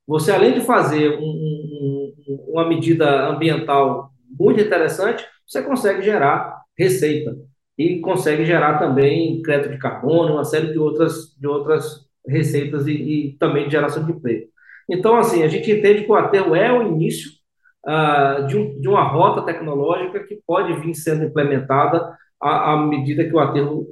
Você, além de fazer um, um, uma medida ambiental muito interessante, você consegue gerar receita e consegue gerar também crédito de carbono, uma série de outras, de outras receitas e, e também de geração de emprego. Então, assim, a gente entende que o aterro é o início uh, de, um, de uma rota tecnológica que pode vir sendo implementada à, à medida que o aterro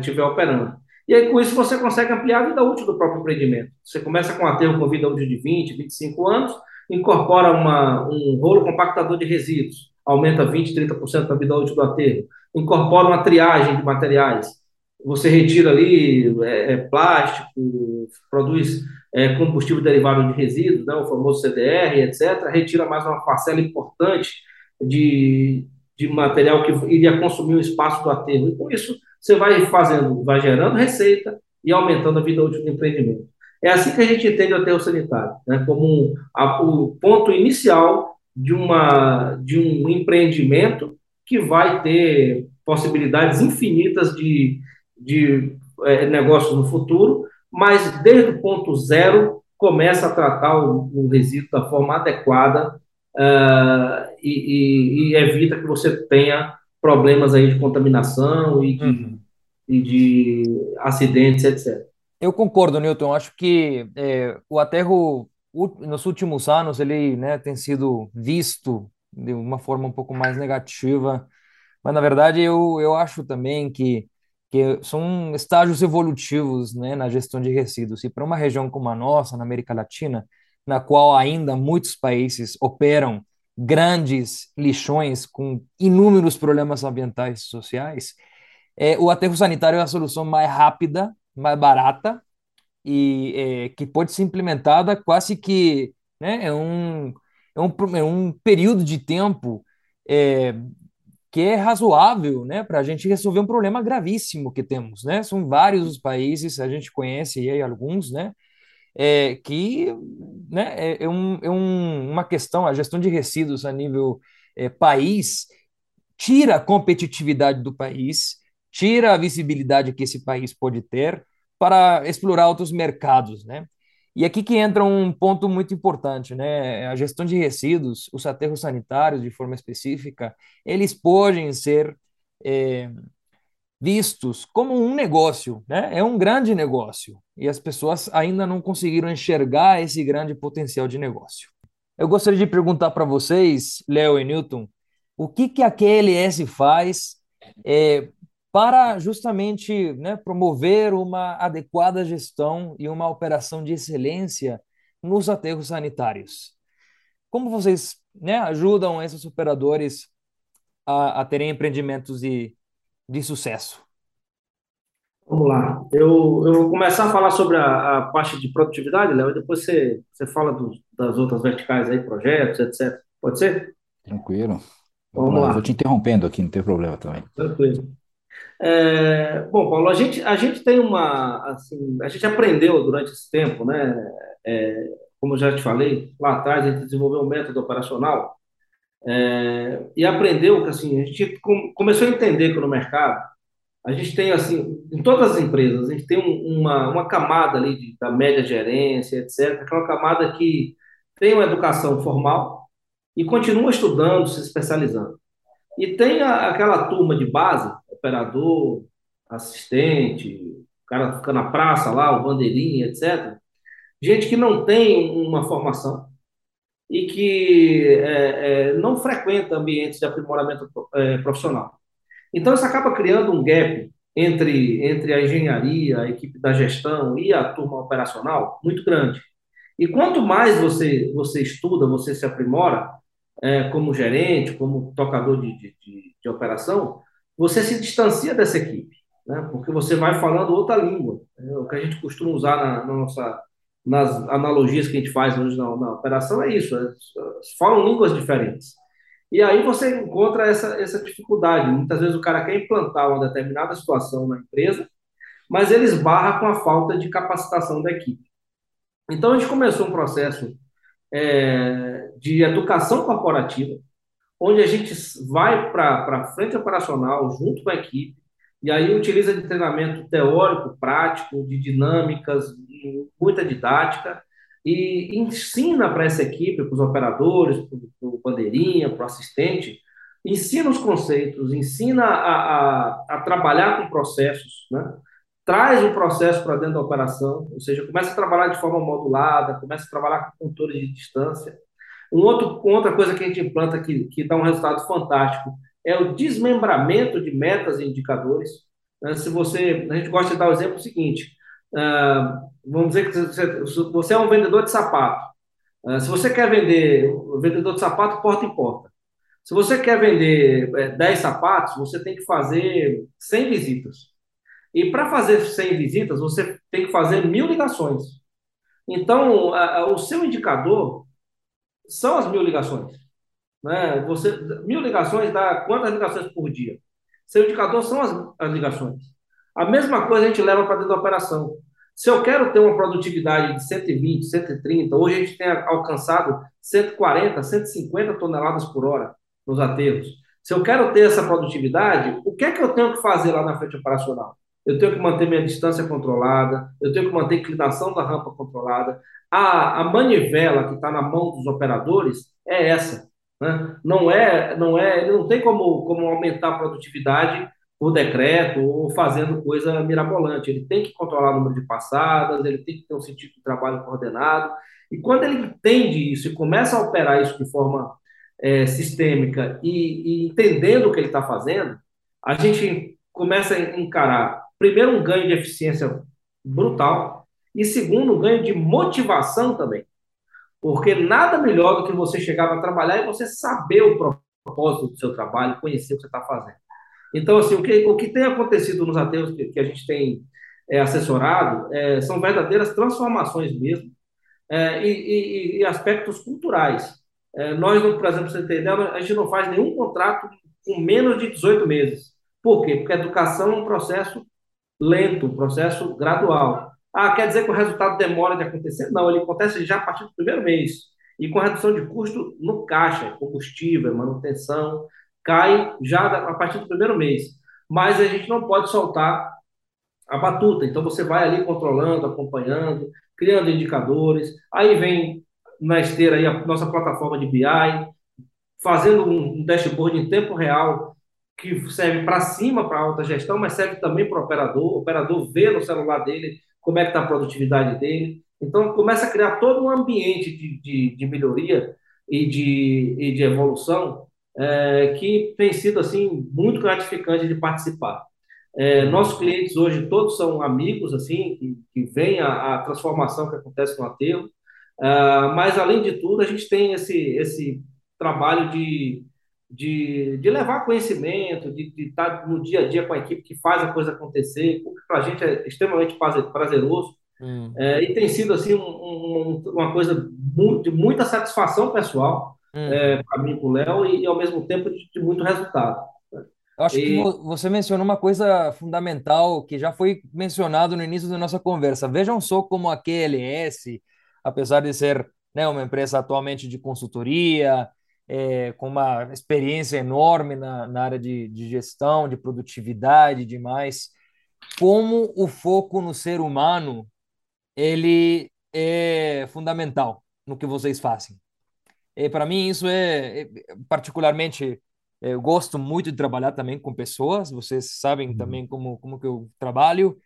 estiver é, operando. E aí, com isso, você consegue ampliar a vida útil do próprio empreendimento. Você começa com um aterro com vida útil de 20, 25 anos, incorpora uma, um rolo compactador de resíduos, aumenta 20, 30% da vida útil do aterro, incorpora uma triagem de materiais, você retira ali é, é, plástico, produz é, combustível derivado de resíduos, né, o famoso CDR, etc., retira mais uma parcela importante de, de material que iria consumir o espaço do aterro. E com isso, você vai fazendo, vai gerando receita e aumentando a vida útil do empreendimento. É assim que a gente entende o aterro sanitário, né, como a, o ponto inicial de, uma, de um empreendimento que vai ter possibilidades infinitas de, de é, negócios no futuro, mas desde o ponto zero começa a tratar o, o resíduo da forma adequada uh, e, e, e, evita que você tenha problemas aí de contaminação e de, uhum. e de acidentes, etc. Eu concordo, Newton. Acho que é, o aterro, nos últimos anos, ele né, tem sido visto de uma forma um pouco mais negativa, mas na verdade eu, eu acho também que, que são estágios evolutivos né, na gestão de resíduos. E para uma região como a nossa, na América Latina, na qual ainda muitos países operam grandes lixões com inúmeros problemas ambientais e sociais, é, o aterro sanitário é a solução mais rápida, mais barata e é, que pode ser implementada quase que né, é, um, é, um, é um período de tempo é, que é razoável né, para a gente resolver um problema gravíssimo que temos. Né? São vários os países, a gente conhece aí alguns, né, é, que né, é, é, um, é um, uma questão, a gestão de resíduos a nível é, país tira a competitividade do país, tira a visibilidade que esse país pode ter para explorar outros mercados, né? E aqui que entra um ponto muito importante, né? A gestão de resíduos, os aterros sanitários, de forma específica, eles podem ser é, vistos como um negócio, né? É um grande negócio e as pessoas ainda não conseguiram enxergar esse grande potencial de negócio. Eu gostaria de perguntar para vocês, Léo e Newton, o que que a QLS faz é, para justamente né, promover uma adequada gestão e uma operação de excelência nos aterros sanitários. Como vocês né, ajudam esses operadores a, a terem empreendimentos de, de sucesso? Vamos lá. Eu, eu vou começar a falar sobre a, a parte de produtividade, Léo, e depois você, você fala do, das outras verticais aí, projetos, etc. Pode ser? Tranquilo. Vamos, Vamos lá. lá. Vou te interrompendo aqui, não tem problema também. Tranquilo. É, bom, Paulo, a gente, a gente tem uma, assim, a gente aprendeu durante esse tempo, né? É, como eu já te falei, lá atrás a gente desenvolveu um método operacional é, e aprendeu que assim, a gente começou a entender que no mercado a gente tem assim, em todas as empresas, a gente tem um, uma, uma camada ali de, da média gerência, etc., que é uma camada que tem uma educação formal e continua estudando, se especializando. E tem a, aquela turma de base, operador, assistente, o cara fica na praça lá, o bandeirinha, etc. Gente que não tem uma formação e que é, é, não frequenta ambientes de aprimoramento é, profissional. Então, isso acaba criando um gap entre, entre a engenharia, a equipe da gestão e a turma operacional muito grande. E quanto mais você, você estuda, você se aprimora, é, como gerente, como tocador de, de, de, de, operação, você se distancia dessa equipe, né? porque você vai falando outra língua. Né? O que a gente costuma usar na, na nossa, nas analogias que a gente faz hoje na, na operação é isso: é, falam línguas diferentes. E aí você encontra essa, essa dificuldade. Muitas vezes o cara quer implantar uma determinada situação na empresa, mas ele esbarra com a falta de capacitação da equipe. Então a gente começou um processo é, de educação corporativa, onde a gente vai para a frente operacional junto com a equipe, e aí utiliza de treinamento teórico, prático, de dinâmicas, muita didática, e ensina para essa equipe, para os operadores, para o bandeirinha, para o assistente, ensina os conceitos, ensina a, a, a trabalhar com processos, né? traz o processo para dentro da operação, ou seja, começa a trabalhar de forma modulada, começa a trabalhar com controle de distância. Um outro, outra coisa que a gente implanta que, que dá um resultado fantástico é o desmembramento de metas e indicadores. Né? Se você, a gente gosta de dar o exemplo seguinte: uh, vamos dizer que você, é um vendedor de sapato. Uh, se você quer vender, vendedor de sapato porta em porta. Se você quer vender é, 10 sapatos, você tem que fazer 100 visitas. E para fazer 100 visitas, você tem que fazer mil ligações. Então, o seu indicador são as mil ligações. Né? Você, mil ligações dá quantas ligações por dia? Seu indicador são as, as ligações. A mesma coisa a gente leva para dentro da operação. Se eu quero ter uma produtividade de 120, 130, hoje a gente tem alcançado 140, 150 toneladas por hora nos aterros. Se eu quero ter essa produtividade, o que é que eu tenho que fazer lá na frente operacional? Eu tenho que manter minha distância controlada, eu tenho que manter a inclinação da rampa controlada. A, a manivela que está na mão dos operadores é essa. Né? Não é, não é, ele não tem como, como aumentar a produtividade por decreto ou fazendo coisa mirabolante. Ele tem que controlar o número de passadas, ele tem que ter um sentido de trabalho coordenado. E quando ele entende isso e começa a operar isso de forma é, sistêmica e, e, entendendo o que ele está fazendo, a gente começa a encarar, primeiro, um ganho de eficiência brutal e, segundo, um ganho de motivação também. Porque nada melhor do que você chegar para trabalhar e você saber o propósito do seu trabalho, conhecer o que você está fazendo. Então, assim, o que, o que tem acontecido nos aterros que, que a gente tem é, assessorado é, são verdadeiras transformações mesmo é, e, e, e, aspectos culturais. É, nós, por exemplo, você entender, a gente não faz nenhum contrato com menos de 18 meses. Por quê? Porque a educação é um processo lento, um processo gradual. Ah, quer dizer que o resultado demora de acontecer? Não, ele acontece já a partir do primeiro mês. E com redução de custo no caixa, combustível, manutenção, cai já a partir do primeiro mês. Mas a gente não pode soltar a batuta. Então você vai ali controlando, acompanhando, criando indicadores. Aí vem na esteira aí a nossa plataforma de BI, fazendo um dashboard em tempo real que serve para cima para alta gestão, mas serve também para o operador. O operador vê no celular dele como é que está a produtividade dele. Então começa a criar todo um ambiente de, de, de melhoria e de, e de evolução é, que tem sido assim muito gratificante de participar. É, nossos clientes hoje todos são amigos assim que, que veem a, a transformação que acontece no aterro, uh, mas além de tudo a gente tem esse esse trabalho de, de, de levar conhecimento, de, de estar no dia a dia com a equipe que faz a coisa acontecer, porque para a gente é extremamente prazeroso. Hum. É, e tem sido assim um, um, uma coisa de muita satisfação pessoal hum. é, para mim, com o Léo, e, e, ao mesmo tempo de, de muito resultado. Eu acho e... que você mencionou uma coisa fundamental que já foi mencionado no início da nossa conversa. Vejam só como a QLS, apesar de ser né, uma empresa atualmente de consultoria, é, com uma experiência enorme na, na área de, de gestão, de produtividade e demais, como o foco no ser humano ele é fundamental no que vocês fazem. E para mim isso é, é particularmente é, eu gosto muito de trabalhar também com pessoas. Vocês sabem uhum. também como como que eu trabalho.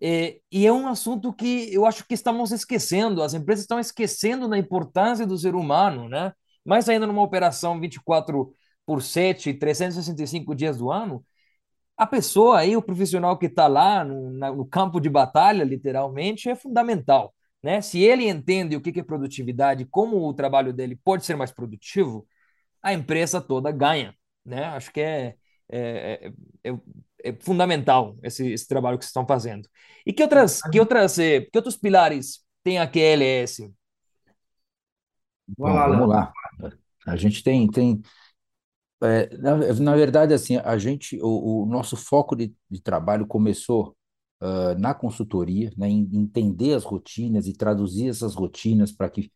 E, e é um assunto que eu acho que estamos esquecendo. As empresas estão esquecendo da importância do ser humano, né? Mais ainda numa operação 24 por 7, 365 dias do ano, a pessoa aí, o profissional que está lá no, no, campo de batalha, literalmente, é fundamental. Né? Se ele entende o que é produtividade, como o trabalho dele pode ser mais produtivo, a empresa toda ganha. Né? Acho que é, é, é, é, é fundamental esse, esse, trabalho que vocês estão fazendo. E que outras, que outras, eh, que outros pilares tem a QLS? Bom, vamos lá. A gente tem, tem é, na, na, verdade, assim, a gente, o, o nosso foco de, de trabalho começou uh, na consultoria, né, em entender as rotinas e traduzir essas rotinas para que,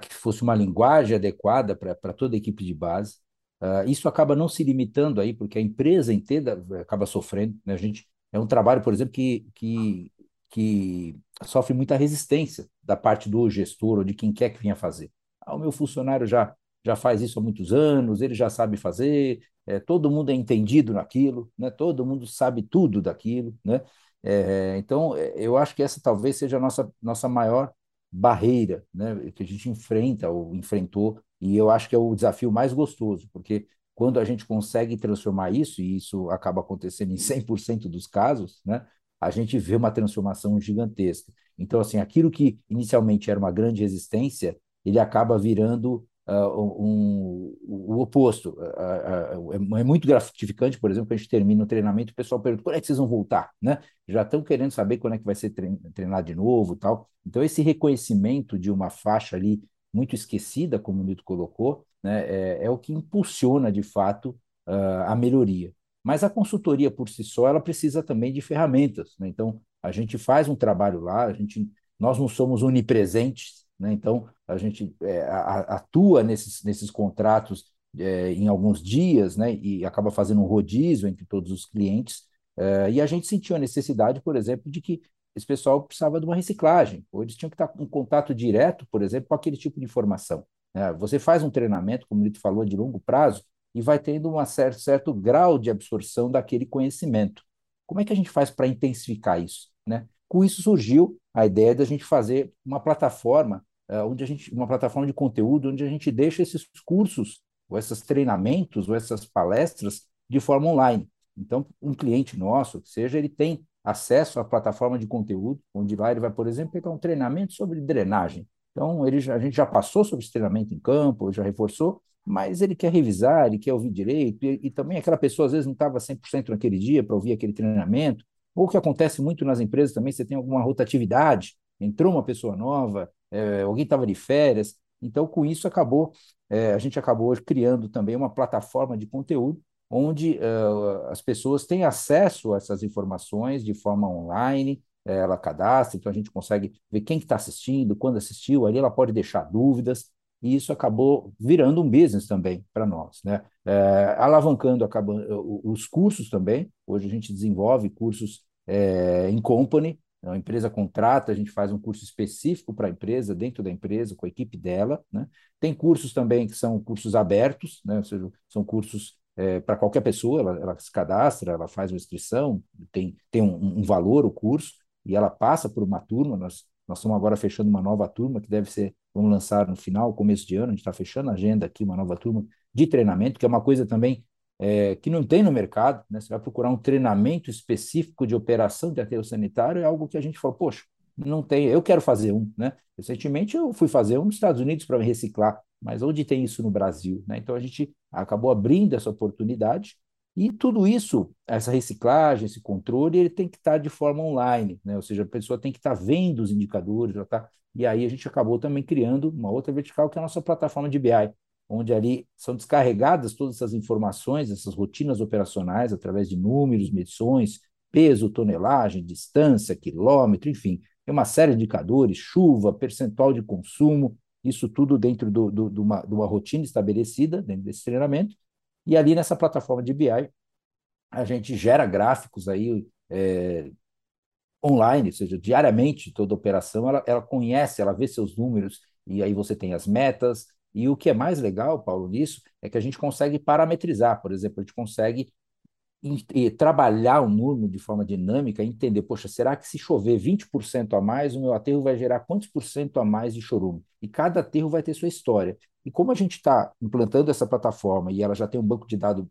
que fosse uma linguagem adequada para toda a equipe de base. Uh, isso acaba não se limitando aí, porque a empresa inteira acaba sofrendo. Né? A gente, é um trabalho, por exemplo, que, que, que sofre muita resistência da parte do gestor ou de quem quer que venha fazer. Ah, o meu funcionário já, já faz isso há muitos anos, ele já sabe fazer, é, todo mundo é entendido naquilo, né? todo mundo sabe tudo daquilo. Né? É, então, é, eu acho que essa talvez seja a nossa, nossa maior barreira né, que a gente enfrenta ou enfrentou, e eu acho que é o desafio mais gostoso, porque quando a gente consegue transformar isso, e isso acaba acontecendo em 100% dos casos, né, a gente vê uma transformação gigantesca. Então, assim, aquilo que inicialmente era uma grande resistência, ele acaba virando um, o oposto. Uh, uh, é muito gratificante, por exemplo, que a gente termina o treinamento, o pessoal pergunta quando é que vocês vão voltar, né? Já estão querendo saber quando é que vai ser treinado de novo tal. Então, esse reconhecimento de uma faixa ali muito esquecida, como o Nito colocou, né, é, é o que impulsiona, de fato, a melhoria. Mas a consultoria por si só, ela precisa também de ferramentas. Né? Então, a gente faz um trabalho lá, a gente, nós não somos onipresentes, né? Então, a gente é, atua nesses, nesses contratos é, em alguns dias né? e acaba fazendo um rodízio entre todos os clientes, É, e a gente sentiu a necessidade, por exemplo, de que esse pessoal precisava de uma reciclagem, ou eles tinham que estar em contato direto, por exemplo, com aquele tipo de informação. Né? Você faz um treinamento, como o Lito falou, de longo prazo, e vai tendo um certo, certo grau de absorção daquele conhecimento. Como é que a gente faz para intensificar isso? Né? Com isso surgiu a ideia da gente fazer uma plataforma, uh, onde a gente, uma plataforma de conteúdo, onde a gente deixa esses cursos, ou esses treinamentos, ou essas palestras de forma online. Então, um cliente nosso, seja, ele tem acesso à plataforma de conteúdo, onde lá ele vai, por exemplo, pegar um treinamento sobre drenagem. Então, ele já, a gente já passou sobre esse treinamento em campo, já reforçou, mas ele quer revisar, ele quer ouvir direito, e, e também aquela pessoa às vezes não estava 100% naquele dia para ouvir aquele treinamento, ou o que acontece muito nas empresas também, você tem alguma rotatividade, entrou uma pessoa nova, é, alguém estava de férias, então com isso acabou, é, a gente acabou criando também uma plataforma de conteúdo onde uh, as pessoas têm acesso a essas informações de forma online, ela cadastra, então a gente consegue ver quem está assistindo, quando assistiu, ali ela pode deixar dúvidas, e isso acabou virando um business também para nós, né? É, alavancando acaba, os cursos também. Hoje a gente desenvolve cursos é, em company, a empresa contrata, a gente faz um curso específico para a empresa, dentro da empresa, com a equipe dela. Né? Tem cursos também que são cursos abertos, né? ou seja, são cursos é, para qualquer pessoa, ela, ela, se cadastra, ela faz uma inscrição, tem, tem um, um valor o curso, e ela passa por uma turma, nós nós estamos agora fechando uma nova turma que deve ser, vamos lançar no final, começo de ano, a gente está fechando a agenda aqui, uma nova turma de treinamento, que é uma coisa também é, que não tem no mercado, né? Você vai procurar um treinamento específico de operação de aterro sanitário, é algo que a gente fala, poxa, não tem, eu quero fazer um, né? Recentemente eu fui fazer um nos Estados Unidos para me reciclar, mas onde tem isso no Brasil, né? Então a gente acabou abrindo essa oportunidade e tudo isso, essa reciclagem, esse controle, ele tem que estar de forma online, né? ou seja, a pessoa tem que estar vendo os indicadores, tá? E aí a gente acabou também criando uma outra vertical, que é a nossa plataforma de BI, onde ali são descarregadas todas essas informações, essas rotinas operacionais, através de números, medições, peso, tonelagem, distância, quilômetro, enfim, tem uma série de indicadores, chuva, percentual de consumo, isso tudo dentro do, do, de, uma, uma rotina estabelecida, dentro desse treinamento, e ali nessa plataforma de BI, a gente gera gráficos aí é, online, ou seja, diariamente toda operação, ela, ela conhece, ela vê seus números, e aí você tem as metas, e o que é mais legal, Paulo, nisso, é que a gente consegue parametrizar, por exemplo, a gente consegue trabalhar o número de forma dinâmica, entender, poxa, será que se chover 20% a mais, o meu aterro vai gerar quantos por cento a mais de chorume? E cada aterro vai ter sua história. E como a gente está implantando essa plataforma e ela já tem um banco de dados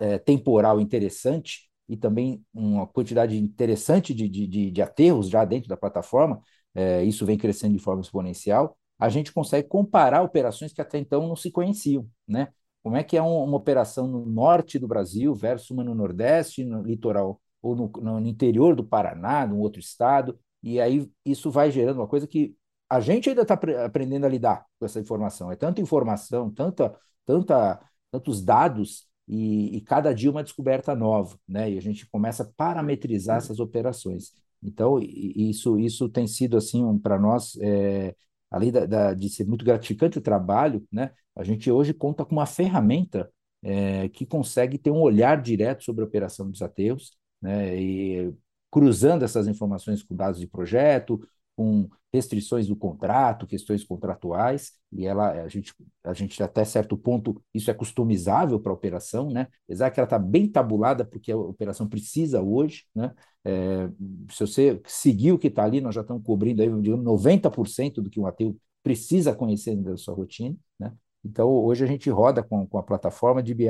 é, temporal interessante e também uma quantidade interessante de, de, de aterros já dentro da plataforma, é, isso vem crescendo de forma exponencial, a gente consegue comparar operações que até então não se conheciam, né? Como é que é uma operação no norte do Brasil versus uma no nordeste, no litoral ou no, no interior do Paraná, num outro estado, e aí isso vai gerando uma coisa que a gente ainda está aprendendo a lidar com essa informação. É tanta informação, tanta, tanta, tantos dados e, e, cada dia uma descoberta nova, né? E a gente começa a parametrizar essas operações. Então, isso, isso tem sido assim um, para nós, é, além da, da, de ser muito gratificante o trabalho, né? A gente hoje conta com uma ferramenta é, que consegue ter um olhar direto sobre a operação dos aterros, né? E cruzando essas informações com dados de projeto, com restrições do contrato, questões contratuais, e ela, a gente, a gente até certo ponto, isso é customizável para a operação, né? Apesar que ela está bem tabulada, porque a operação precisa hoje, né? É, se você seguir o que está ali, nós já estamos cobrindo aí, digamos, 90% do que um ateu precisa conhecer da sua rotina, né? Então, hoje a gente roda com, com a plataforma de BI,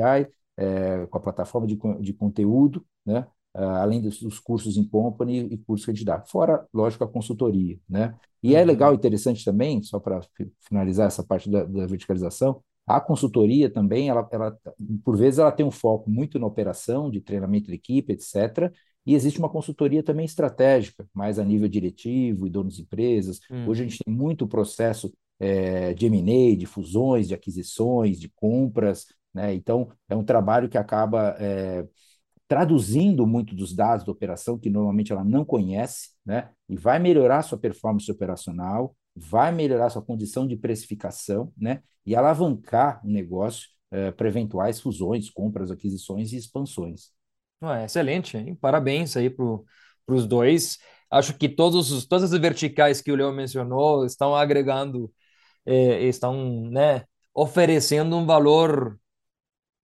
é, com a plataforma de, de conteúdo, né? Uh, além dos, dos, cursos em company e cursos que a gente dá. Fora, lógico, a consultoria, né? E é uhum. legal, interessante também, só para finalizar essa parte da, da, verticalização, a consultoria também, ela, ela, por vezes, ela tem um foco muito na operação, de treinamento de equipe, etc., e existe uma consultoria também estratégica, mais a nível diretivo e donos de empresas. Hum. Hoje a gente tem muito processo é, de M&A, de fusões, de aquisições, de compras, né? Então, é um trabalho que acaba é, traduzindo muito dos dados da operação, que normalmente ela não conhece, né? e vai melhorar sua performance operacional, vai melhorar sua condição de precificação, né? e alavancar o negócio eh, para eventuais fusões, compras, aquisições e expansões. Ah, excelente, hein? Parabéns aí para os dois. Acho que todos, os- todas as verticais que o Leo mencionou estão agregando, eh, estão, né, oferecendo um valor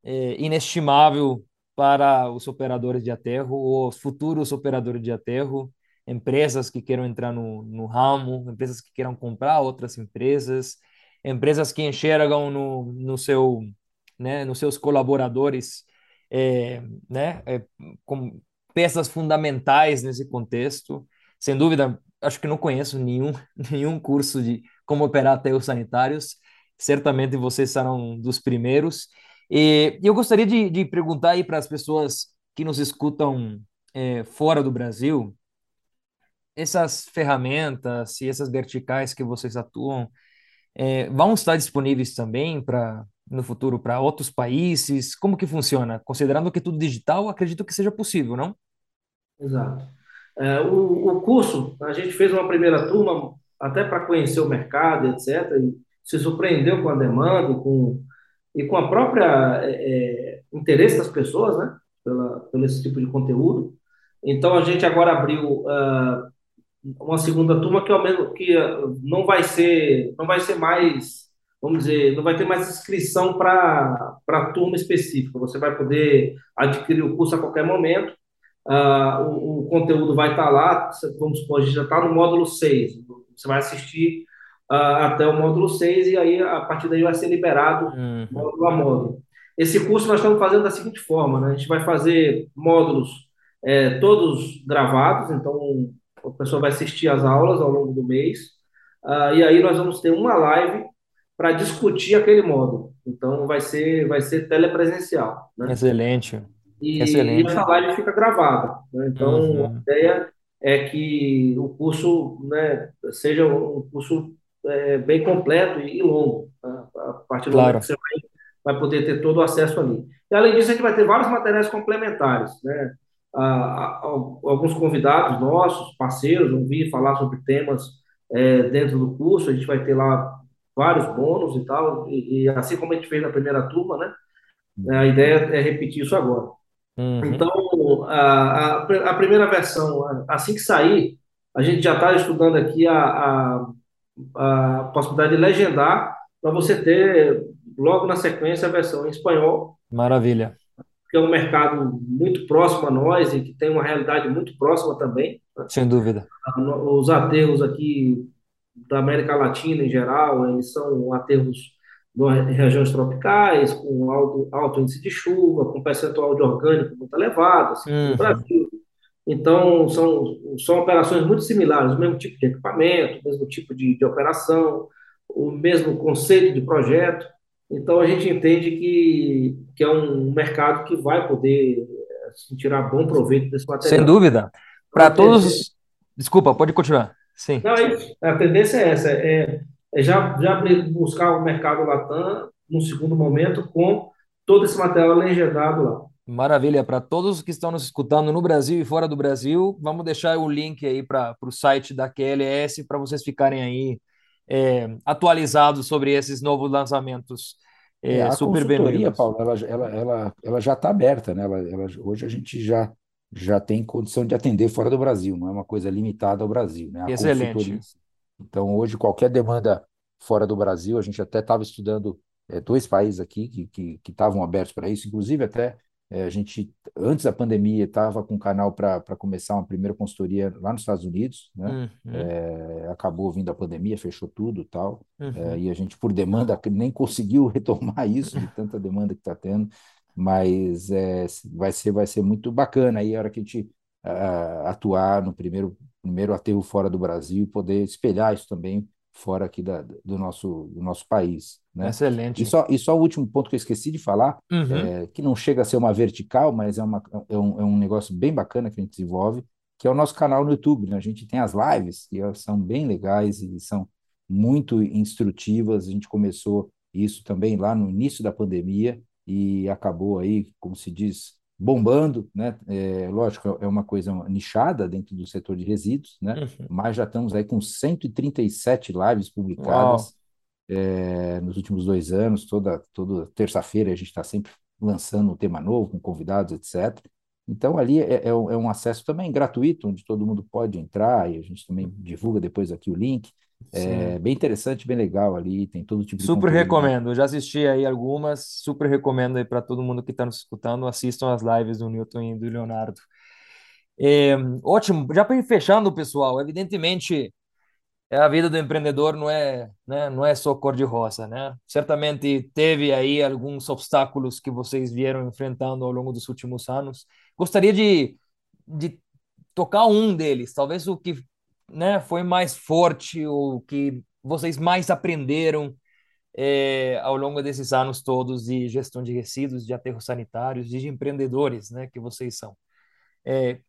é, inestimável para os operadores de aterro, os futuros operadores de aterro, empresas que queiram entrar no, no ramo, empresas que queiram comprar outras empresas, empresas que enxergam no, no seu, né, nos seus colaboradores, é, né, é, como peças fundamentais nesse contexto. Sem dúvida, acho que não conheço nenhum, nenhum curso de como operar aterros sanitários. Certamente vocês serão dos primeiros. E eu gostaria de, de perguntar aí para as pessoas que nos escutam é, fora do Brasil, essas ferramentas e essas verticais que vocês atuam, é, vão estar disponíveis também para no futuro para outros países? Como que funciona? Considerando que é tudo digital, acredito que seja possível, não? Exato. É, o, o curso, a gente fez uma primeira turma até para conhecer o mercado, etc. E se surpreendeu com a demanda com, e com a própria é, é, interesse das pessoas, né? Pela, pelo esse tipo de conteúdo. Então a gente agora abriu uh, uma segunda turma que ao menos que uh, não vai ser não vai ser mais vamos dizer não vai ter mais inscrição para para turma específica. Você vai poder adquirir o curso a qualquer momento Uh, o, o, conteúdo vai estar lá, vamos supor, a gente já está no módulo 6. Você vai assistir até o módulo 6 e aí a partir daí vai ser liberado uhum. módulo a módulo. Esse curso nós estamos fazendo da seguinte forma, né? A gente vai fazer módulos é, todos gravados, então a pessoa vai assistir as aulas ao longo do mês, uh, e aí nós vamos ter uma live para discutir aquele módulo. Então vai ser vai ser telepresencial. Né? Excelente. E, e essa live fica gravada. Né? Então, uhum. a ideia é que o curso né, seja um curso é, bem completo e, longo. Tá? A partir do claro. momento que você vai, vai, poder ter todo o acesso ali. E, além disso, a gente vai ter vários materiais complementares. Né? Ah, alguns convidados nossos, parceiros, vão vir falar sobre temas é, dentro do curso. A gente vai ter lá vários bônus e tal. E, e assim como a gente fez na primeira turma, né? A ideia é repetir isso agora. Uhum. Então, a, a, a, primeira versão, assim que sair, a gente já está estudando aqui a, a, a possibilidade de legendar para você ter logo na sequência a versão em espanhol. Maravilha. Que é um mercado muito próximo a nós e que tem uma realidade muito próxima também. Sem dúvida. Os aterros aqui da América Latina em geral, eles são aterros em regiões tropicais, com alto, alto índice de chuva, com percentual de orgânico muito elevado, assim, uhum. no Brasil. Então, são, são operações muito similares, o mesmo tipo de equipamento, o mesmo tipo de, de operação, o mesmo conceito de projeto. Então, a gente entende que, que é um mercado que vai poder assim, tirar bom proveito desse material. Sem dúvida. Para todos. Desculpa, pode continuar. Sim. Não, a tendência é essa: é, é já, já buscar o mercado Latam no segundo momento com todo esse material legendado lá. Maravilha. Para todos que estão nos escutando no Brasil e fora do Brasil, vamos deixar o link aí para o site da QLS para vocês ficarem aí é, atualizados sobre esses novos lançamentos. É, a super consultoria, Paulo, ela, ela, ela, ela já está aberta, né? Ela, ela, hoje a gente já, já tem condição de atender fora do Brasil, não é uma coisa limitada ao Brasil, né? A Excelente. Então, hoje, qualquer demanda fora do Brasil, a gente até estava estudando é, dois países aqui que estavam abertos para isso, inclusive até é, a gente, antes da pandemia, estava com um canal para começar uma primeira consultoria lá nos Estados Unidos, né? Uhum. É, acabou vindo a pandemia, fechou tudo e tal, uhum. e a gente, por demanda, nem conseguiu retomar isso, de tanta demanda que está tendo, mas vai, ser, vai ser muito bacana aí a hora que a gente atuar no primeiro primeiro aterro fora do Brasil e poder espelhar isso também fora aqui da, do, nosso, do nosso país. Né? Excelente. E só, e só o último ponto que eu esqueci de falar, uhum. é, que não chega a ser uma vertical, mas é, uma, é, um, é um negócio bem bacana que a gente desenvolve, que é o nosso canal no YouTube. Né? A gente tem as lives, que são bem legais e são muito instrutivas. A gente começou isso também lá no início da pandemia e acabou aí, como se diz, bombando, né? É, lógico, é uma coisa nichada dentro do setor de resíduos, né? Uhum. Mas já estamos aí com 137 lives publicadas é, nos últimos dois anos. Toda, toda terça-feira a gente está sempre lançando um tema novo, com convidados, etc. Então, ali é, é, é, um acesso também gratuito, onde todo mundo pode entrar, e a gente também divulga depois aqui o link. É bem interessante, bem legal ali, tem todo tipo de Super conteúdo lá. recomendo. Já assisti aí algumas, super recomendo aí para todo mundo que está nos escutando, assistam as lives do Newton e do Leonardo. É, ótimo. Já para ir fechando, pessoal, evidentemente é, a vida do empreendedor não é, né, não é só cor-de-rosa, né? Certamente teve aí alguns obstáculos que vocês vieram enfrentando ao longo dos últimos anos. Gostaria de, de tocar um deles, talvez o que, né, foi mais forte, o que vocês mais aprenderam é, ao longo desses anos todos de gestão de resíduos, de aterros sanitários, de empreendedores, né, que vocês são. É,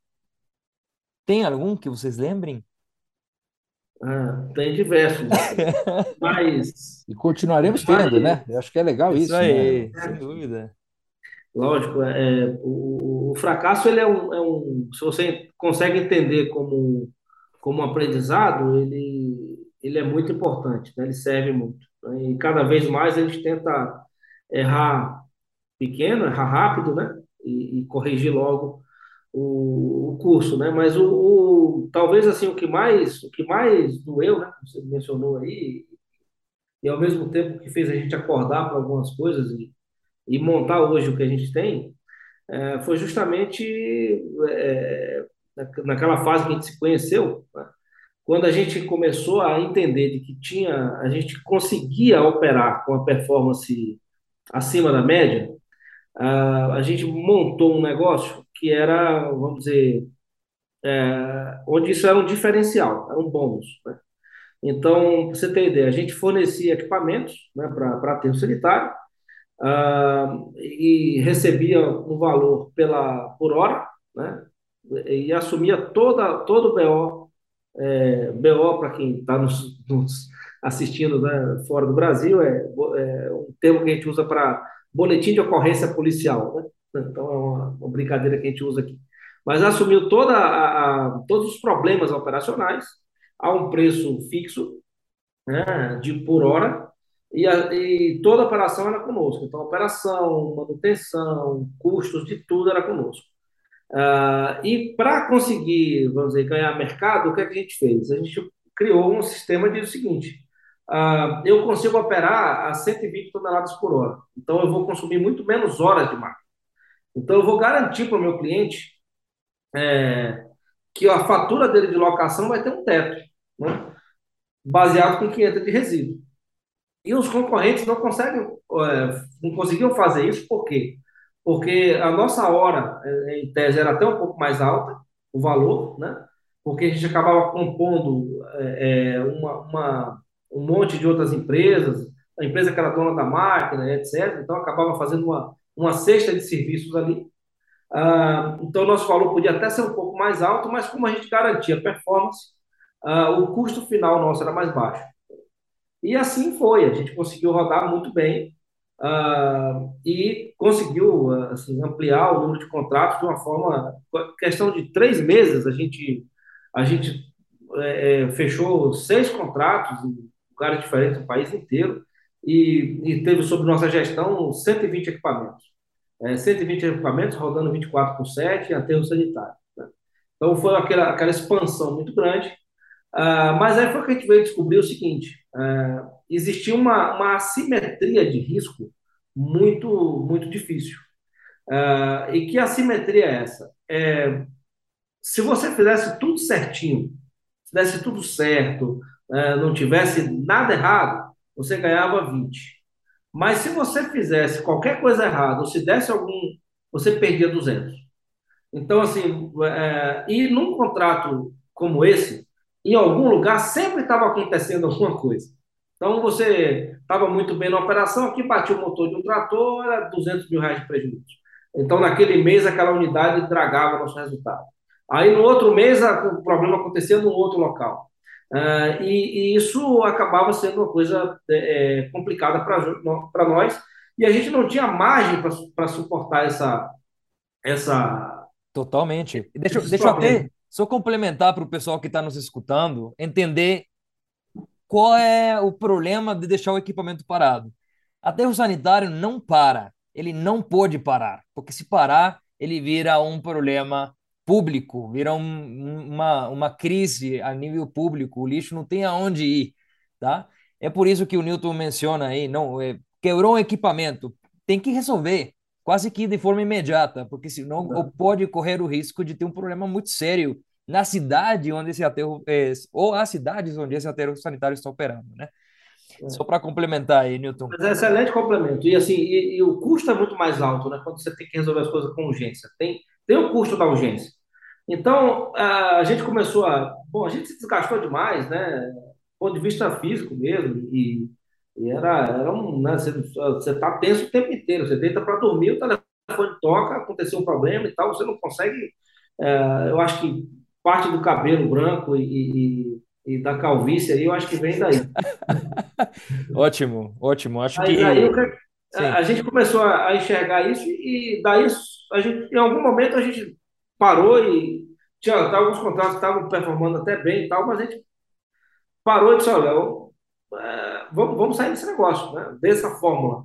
tem algum que vocês lembrem? Ah, tem diversos, mas, E continuaremos tendo, mas né? Eu acho que é legal Isso isso, né? aí, sem dúvida. lógico, é, o, o fracasso ele é um, é um, se você consegue entender como, como aprendizado, ele, ele é muito importante, né? Ele serve muito. né? E cada vez mais a gente tenta errar pequeno, errar rápido, né? E, e corrigir logo o, o curso, né? Mas o, o- talvez assim o que mais o que mais doeu, né? Você mencionou aí e ao mesmo tempo que fez a gente acordar para algumas coisas e, e montar hoje o que a gente tem, é, foi justamente é, naquela fase que a gente se conheceu, né? Quando a gente começou a entender de que tinha, a gente conseguia operar com a performance acima da média, a, gente montou um negócio que era, vamos dizer, onde isso era um diferencial, era um bônus, né? Então, para você ter ideia, a gente fornecia equipamentos, né, para aterro sanitário, ah, e recebia um valor pela, por hora, né, e assumia toda, todo o BO, é, BO para quem está nos, nos assistindo, né, fora do Brasil, é, é um termo que a gente usa para boletim de ocorrência policial, né? Então, é uma, uma brincadeira que a gente usa aqui. Mas assumiu toda a, a- todos os problemas operacionais a um preço fixo, né, de por hora, e, a- e toda a operação era conosco. Então, operação, manutenção, custos de tudo era conosco. Ah, e para conseguir, vamos dizer, ganhar mercado, o que, é que a gente fez? A gente criou um sistema de o seguinte: ah, eu consigo operar a 120 toneladas por hora, então eu vou consumir muito menos horas de máquina. Então, eu vou garantir para o meu cliente que a fatura dele de locação vai ter um teto, né? baseado com 500 de resíduo. E os concorrentes não conseguem, é, não conseguiam fazer isso, por quê? Porque a nossa hora, é, em tese, era até um pouco mais alta, o valor, né? Porque a gente acabava compondo é, é, uma, uma- um monte de outras empresas, a empresa que era dona da máquina, etc. Então, acabava fazendo uma, uma cesta de serviços ali. Ah, então, nosso valor podia até ser um pouco mais alto, mas como a gente garantia performance, ah, o custo final nosso era mais baixo. E assim foi, a gente conseguiu rodar muito bem, ah, e conseguiu assim, ampliar o número de contratos de uma forma, questão de três meses, a gente, a gente é, é, fechou seis contratos em lugares diferentes do país inteiro e, e teve sob nossa gestão 120 equipamentos. É, 120 equipamentos rodando 24 por 7 em aterro sanitário. né? Então foi aquela, aquela expansão muito grande ah, mas aí foi que a gente veio descobrir o seguinte: ah, existia uma, uma assimetria de risco muito, muito difícil. Ah, e que assimetria é essa? É, se você fizesse tudo certinho, se desse tudo certo, ah, não tivesse nada errado, você ganhava 20. Mas se você fizesse qualquer coisa errada, ou se desse algum, você perdia 200. Então, assim, é, e num contrato como esse, em algum lugar sempre estava acontecendo alguma coisa. Então, você estava muito bem na operação, aqui batia o motor de um trator, era 200 mil reais de prejuízo. Então, naquele mês, aquela unidade dragava nosso resultado. Aí, no outro mês, o problema acontecia num outro local. Ah, e, e isso acabava sendo uma coisa é, é, complicada para nós, e a gente não tinha margem para suportar essa, essa, Totalmente. Deixa, deixa eu até só complementar para o pessoal que está nos escutando entender qual é o problema de deixar o equipamento parado. Aterro sanitário não para, ele não pode parar, porque se parar, ele vira um problema público, vira um, uma, uma crise a nível público, o lixo não tem aonde ir, tá? É por isso que o Newton menciona aí, não, é, quebrou um equipamento, tem que resolver, quase que de forma imediata, porque senão pode correr o risco de ter um problema muito sério na cidade onde esse aterro, é, ou as cidades onde esse aterro sanitário está operando, né? É. Só para complementar aí, Newton. Mas é excelente complemento. E assim, e, e, o custo é muito mais alto, né? Quando você tem que resolver as coisas com urgência. Tem, tem o custo da urgência. Então, a gente começou a. Bom, a gente se desgastou demais, né? Do ponto de vista físico mesmo. E, e era, era um. Né? Você está tenso o tempo inteiro. Você deita para dormir, o telefone toca, aconteceu um problema e tal, você não consegue. É, eu acho que parte do cabelo branco e, e, e, da calvície aí, eu acho que vem daí. ótimo, ótimo. Acho aí, que. Aí, a, a gente começou a enxergar isso e daí a gente, em algum momento a gente parou e tinha alguns contratos que estavam performando até bem e tal, mas a gente parou e disse, olha, eu, é, vamos, vamos sair desse negócio, né? dessa fórmula.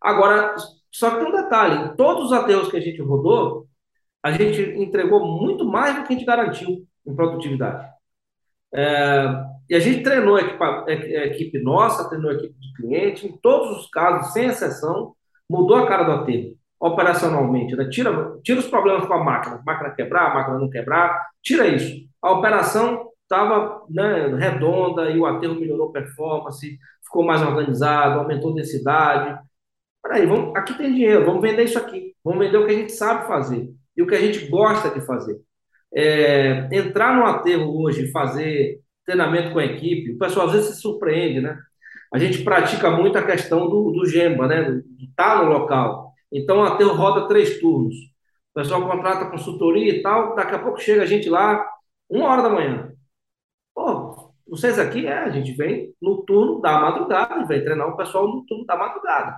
Agora, só que tem um detalhe, todos os ateus que a gente rodou, a gente entregou muito mais do que a gente garantiu em produtividade. É, e a gente treinou a equipe, a equipe nossa, treinou a equipe de cliente, em todos os casos, sem exceção, mudou a cara do aterro operacionalmente, né? tira, tira os problemas com a máquina, máquina quebrar, máquina não quebrar, tira isso. A operação estava né, redonda e o aterro melhorou a performance, ficou mais organizado, aumentou a densidade. Peraí, vamos, aqui tem dinheiro, vamos vender isso aqui, vamos vender o que a gente sabe fazer e o que a gente gosta de fazer. É, entrar no aterro hoje fazer treinamento com a equipe, o pessoal às vezes se surpreende, né? A gente pratica muito a questão do, do gemba, né? Tá no local. Então, o aterro roda três turnos. O pessoal contrata consultoria e tal, daqui a pouco chega a gente lá, uma hora da manhã. Vocês aqui, é, a gente vem no turno da madrugada, vem treinar o pessoal no turno da madrugada.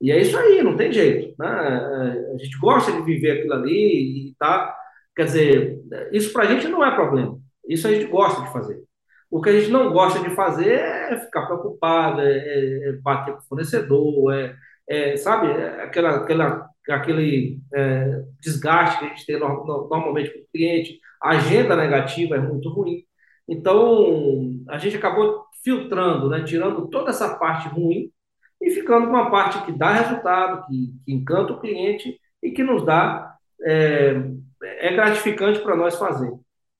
E é isso aí, não tem jeito. Né? A gente gosta de viver aquilo ali e tá. Quer dizer, isso para a gente não é problema. Isso a gente gosta de fazer. O que a gente não gosta de fazer é ficar preocupado, é, é, é bater com o fornecedor, é, é, sabe, aquela, aquela, aquele é, desgaste que a gente tem no, no, normalmente com o cliente, a agenda negativa é muito ruim. Então, a gente acabou filtrando, né, tirando toda essa parte ruim e ficando com uma parte que dá resultado, que, que encanta o cliente e que nos dá, é, é gratificante para nós fazer.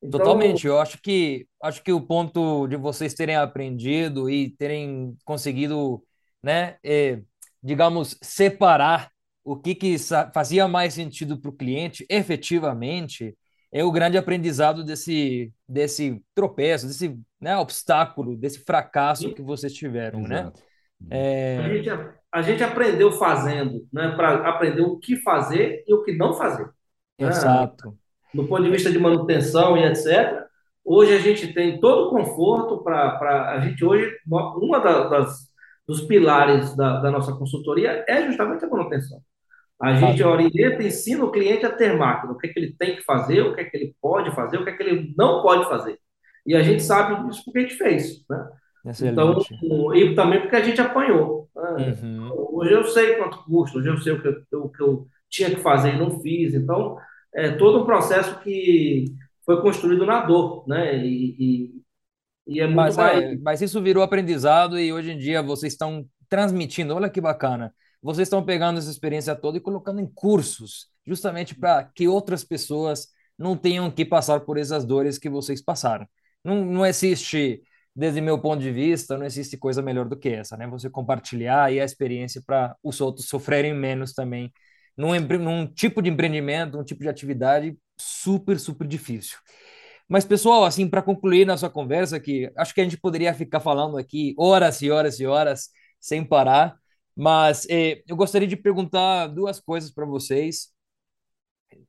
Então, Totalmente. Eu acho que acho que o ponto de vocês terem aprendido e terem conseguido, né, é, digamos, separar o que, que fazia mais sentido para o cliente efetivamente é o grande aprendizado desse, desse tropeço, desse né, obstáculo, desse fracasso que vocês tiveram, né? Exato. né? É... A, gente, a gente aprendeu fazendo, né, para aprender o que fazer e o que não fazer. Né? Exato. Né? Do ponto de vista de manutenção e etc. Hoje a gente tem todo o conforto para a gente hoje uma das dos pilares da, da nossa consultoria é justamente a manutenção. A gente orienta e ensina o cliente a ter máquina, o que, é que ele tem que fazer, o que é que ele pode fazer, o que é que ele não pode fazer. E a gente sabe disso porque a gente fez. Né? Então, e também porque a gente apanhou. Né? Uhum. Hoje eu sei quanto custa, hoje eu sei o que eu, o que eu tinha que fazer e não fiz. Então, é todo um processo que foi construído na dor, né? E, e, e é muito mas, mais... é, mas isso virou aprendizado e hoje em dia vocês estão transmitindo. Olha que bacana. Vocês estão pegando essa experiência toda e colocando em cursos, justamente para que outras pessoas não tenham que passar por essas dores que vocês passaram. Não, não existe, desde meu ponto de vista, não existe coisa melhor do que essa, né? Você compartilhar aí a experiência para os outros sofrerem menos também num, num tipo de empreendimento, um tipo de atividade super, super difícil. Mas, pessoal, assim, para concluir nossa conversa, que acho que a gente poderia ficar falando aqui horas e horas e horas sem parar, mas eh, eu gostaria de perguntar duas coisas para vocês,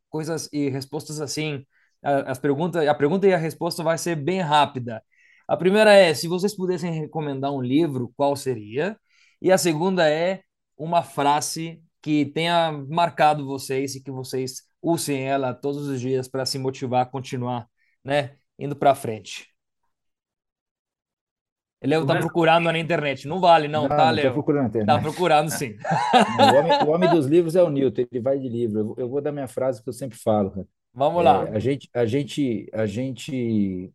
coisas e respostas assim. As perguntas, a pergunta e a resposta vai ser bem rápida. A primeira é, se vocês pudessem recomendar um livro, qual seria? E a segunda é uma frase que tenha marcado vocês e que vocês usem ela todos os dias para se motivar a continuar né, indo para frente. Léo está procurando na internet. Não vale, não, não tá, Léo? Está procurando na internet. Está procurando, sim. o, homem, o, homem, dos livros é o Newton, ele vai de livro. Eu, eu vou dar minha frase que eu sempre falo. Vamos é, lá. A gente, a gente, a gente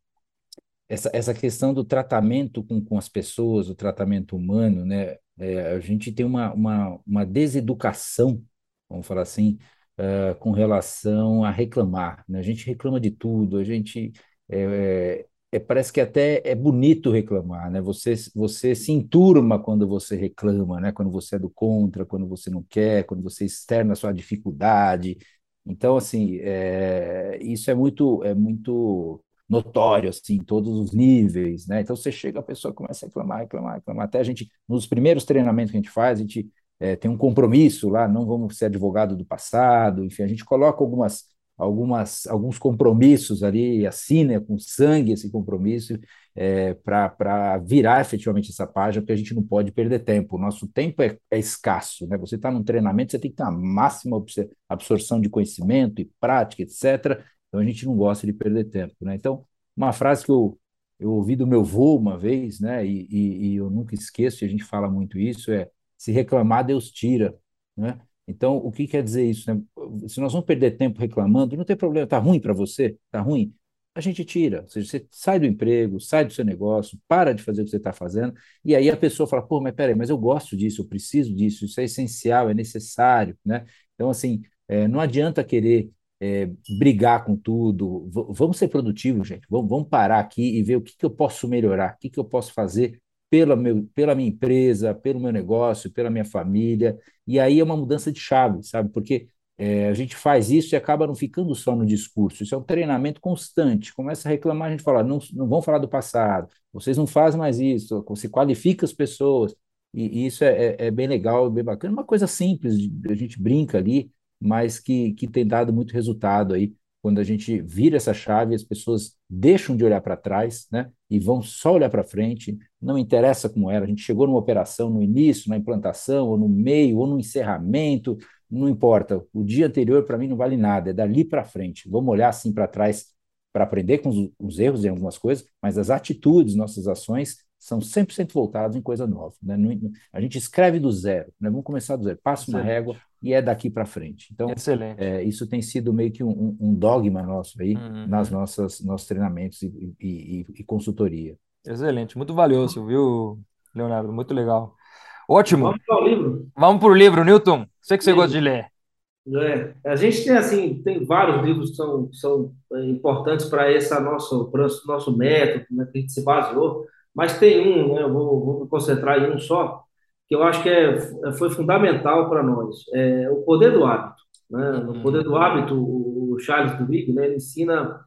essa, essa questão do tratamento com, com as pessoas, o tratamento humano, né? É, a gente tem uma, uma, uma deseducação, vamos falar assim, uh, com relação a reclamar. Né? A gente reclama de tudo, a gente é, é, parece que até é bonito reclamar, né? Você, você se enturma quando você reclama, né? Quando você é do contra, quando você não quer, quando você externa a sua dificuldade. Então, assim, é, isso é muito, é muito notório, assim, em todos os níveis, né? Então, você chega, a pessoa começa a reclamar, reclamar, reclamar. Até a gente, nos primeiros treinamentos que a gente faz, a gente é, tem um compromisso lá, não vamos ser advogado do passado, enfim, a gente coloca algumas algumas, alguns compromissos ali, assina com sangue esse compromisso é, para virar efetivamente essa página, porque a gente não pode perder tempo. O nosso tempo é, é escasso. Né? Você está num treinamento, você tem que ter a máxima absorção de conhecimento e prática, etc. Então a gente não gosta de perder tempo. Né? Então, uma frase que eu, eu ouvi do meu avô uma vez, né? E, e, e eu nunca esqueço, e a gente fala muito isso, é se reclamar, Deus tira. Né? Então, o que quer dizer isso? Né? Se nós vamos perder tempo reclamando, não tem problema, está ruim para você? Está ruim? A gente tira, ou seja, você sai do emprego, sai do seu negócio, para de fazer o que você está fazendo, e aí a pessoa fala, pô, mas peraí, mas eu gosto disso, eu preciso disso, isso é essencial, é necessário, né? Então, assim, é, não adianta querer é, brigar com tudo, v vamos ser produtivos, gente, vamos, vamos parar aqui e ver o que, que eu posso melhorar, o que, que eu posso fazer pela, meu, pela minha empresa, pelo meu negócio, pela minha família. E aí é uma mudança de chave, sabe? Porque é, a gente faz isso e acaba não ficando só no discurso. Isso é um treinamento constante. Começa a reclamar, a gente fala, não, não vão falar do passado, vocês não fazem mais isso, você qualifica as pessoas. E, e isso é, é, é, bem legal, bem bacana. Uma coisa simples, a gente brinca ali, mas que, que tem dado muito resultado aí quando a gente vira essa chave, as pessoas deixam de olhar para trás, né, e vão só olhar para frente, não interessa como era, a gente chegou numa operação no início, na implantação, ou no meio, ou no encerramento, não importa, o dia anterior para mim não vale nada, é dali para frente, vamos olhar assim para trás para aprender com os, os, erros em algumas coisas, mas as atitudes, nossas ações, são 100% voltadas em coisa nova. Né? A gente escreve do zero, né? vamos começar do zero, passa Excelente. uma régua e é daqui para frente. Então, é, isso tem sido meio que um, um dogma nosso aí uhum. nas nossas nossos treinamentos e, e, e, consultoria. Excelente, muito valioso, viu, Leonardo? Muito legal. Ótimo. Vamos para o livro. Vamos para o livro, Newton. Sei que você gosta de ler. É, a gente tem assim, tem vários livros que são, são é, importantes para esse nosso, nosso método, né, que a gente se baseou. Mas tem um, né, eu vou, vou me concentrar em um só, que eu acho que é, foi fundamental para nós, é o poder do hábito. Né? No uhum. poder do hábito, o Charles Duhigg né, ensina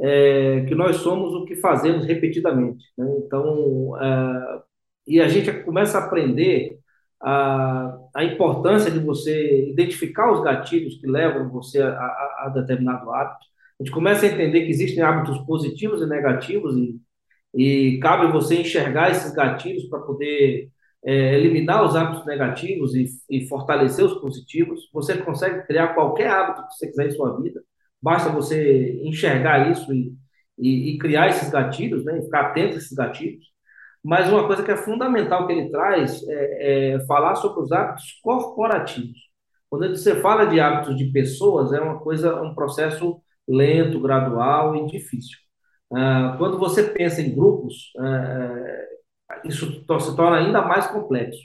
é, que nós somos o que fazemos repetidamente. Né? Então, é, e a gente começa a aprender a, a importância de você identificar os gatilhos que levam você a, a, a determinado hábito. A gente começa a entender que existem hábitos positivos e negativos e e cabe você enxergar esses gatilhos para poder é, eliminar os hábitos negativos e, e, fortalecer os positivos. Você consegue criar qualquer hábito que você quiser em sua vida, basta você enxergar isso e, e, e criar esses gatilhos, né, ficar atento a esses gatilhos. Mas uma coisa que é fundamental que ele traz é, é falar sobre os hábitos corporativos. Quando você fala de hábitos de pessoas, é uma coisa, um processo lento, gradual e difícil. Ah, quando você pensa em grupos, ah, isso se torna ainda mais complexo,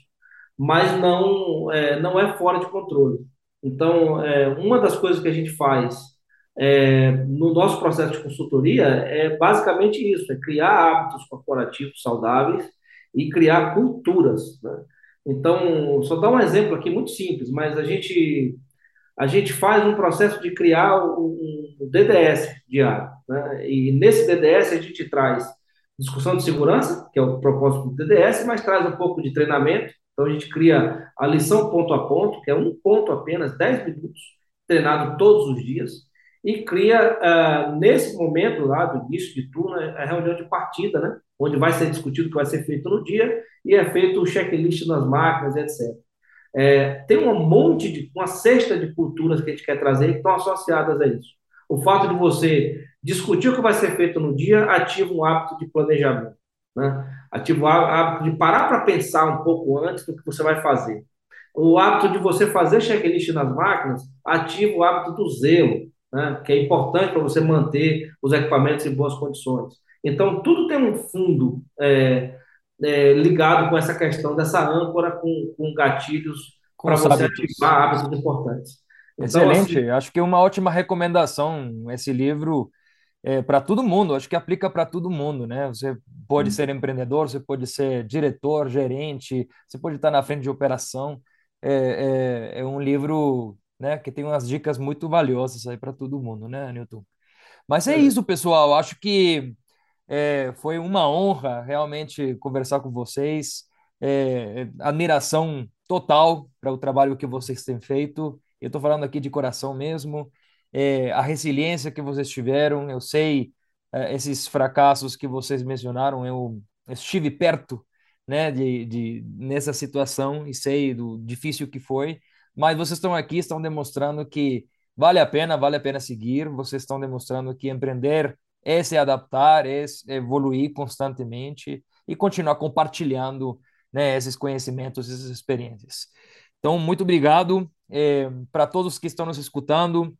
mas não é, não é fora de controle. Então, é, uma das coisas que a gente faz é, no nosso processo de consultoria é basicamente isso: é criar hábitos corporativos saudáveis e criar culturas. Né? Então, só dar um exemplo aqui muito simples, mas a gente a gente faz um processo de criar um, DDS diário. Né? E nesse DDS a gente traz discussão de segurança, que é o propósito do DDS, mas traz um pouco de treinamento. Então a gente cria a lição ponto a ponto, que é um ponto apenas, 10 minutos, treinado todos os dias, e cria, uh, nesse momento lá do início de turno, a reunião de partida, né? onde vai ser discutido o que vai ser feito no dia, e é feito o checklist nas máquinas, etc. É, tem um monte de, uma cesta de culturas que a gente quer trazer que estão associadas a isso. O fato de você discutir o que vai ser feito no dia ativa um hábito de planejamento. Né? Ativa o hábito de parar para pensar um pouco antes do que você vai fazer. O hábito de você fazer checklist nas máquinas ativa o hábito do zelo, né? que é importante para você manter os equipamentos em boas condições. Então, tudo tem um fundo é, é, ligado com essa questão dessa âncora com, com gatilhos para você ativar hábitos importantes. Então, Excelente, assim, acho que é uma ótima recomendação esse livro é, para todo mundo, acho que aplica para todo mundo, né? Você pode ser empreendedor, você pode ser diretor, gerente, você pode estar na frente de operação. É, é, é um livro né, que tem umas dicas muito valiosas aí para todo mundo, né, Newton? Mas é isso, pessoal. Acho que é, foi uma honra realmente conversar com vocês. É, admiração total para o trabalho que vocês têm feito. Eu estou falando aqui de coração mesmo é, a resiliência que vocês tiveram. Eu sei é, esses fracassos que vocês mencionaram, eu estive perto né, de, de, nessa situação e sei do difícil que foi, mas vocês estão aqui, estão demonstrando que vale a pena, vale a pena seguir, vocês estão demonstrando que empreender é se adaptar, é evoluir constantemente e continuar compartilhando né, esses conhecimentos, essas experiências. Então, muito obrigado é, para todos que estão nos escutando.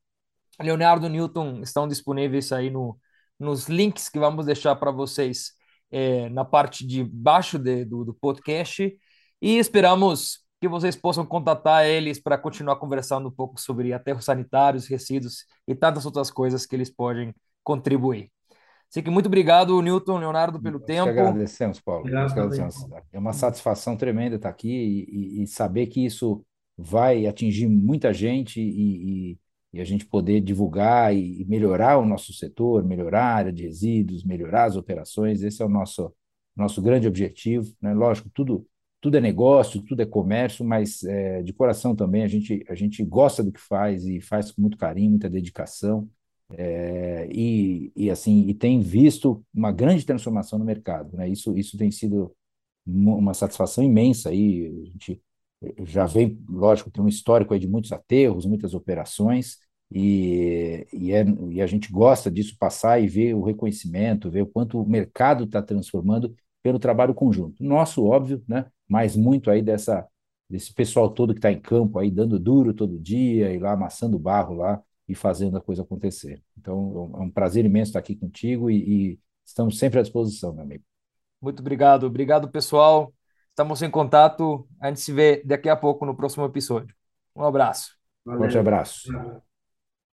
Leonardo Newton estão disponíveis aí no, nos links que vamos deixar para vocês é, na parte de baixo de, do, do podcast e esperamos que vocês possam contatar eles para continuar conversando um pouco sobre aterros sanitários, resíduos e tantas outras coisas que eles podem contribuir. Assim que muito obrigado, Newton, Leonardo, pelo Nós tempo. Que agradecemos, Paulo. Que agradecemos. É uma satisfação tremenda estar aqui e, e, e, saber que isso vai atingir muita gente e, e a gente poder divulgar e melhorar o nosso setor, melhorar a área de resíduos, melhorar as operações, esse é o nosso, nosso grande objetivo. Né? Lógico, tudo, tudo é negócio, tudo é comércio, mas é, de coração também a gente, a gente gosta do que faz e faz com muito carinho, muita dedicação. É, e, e assim e tem visto uma grande transformação no mercado, né? Isso, isso tem sido uma satisfação imensa aí. A gente já vem, lógico, tem um histórico aí de muitos aterros, muitas operações, e, e, é, e a gente gosta disso passar e ver o reconhecimento, ver o quanto o mercado está transformando pelo trabalho conjunto. Nosso, óbvio, né? mas muito aí dessa, desse pessoal todo que está em campo aí, dando duro todo dia, e lá amassando barro lá e fazendo a coisa acontecer. Então, é um prazer imenso estar aqui contigo e, e estamos sempre à disposição, meu amigo. Muito obrigado. Obrigado, pessoal. Estamos em contato. A gente se vê daqui a pouco no próximo episódio. Um abraço. Valeu. Forte abraço.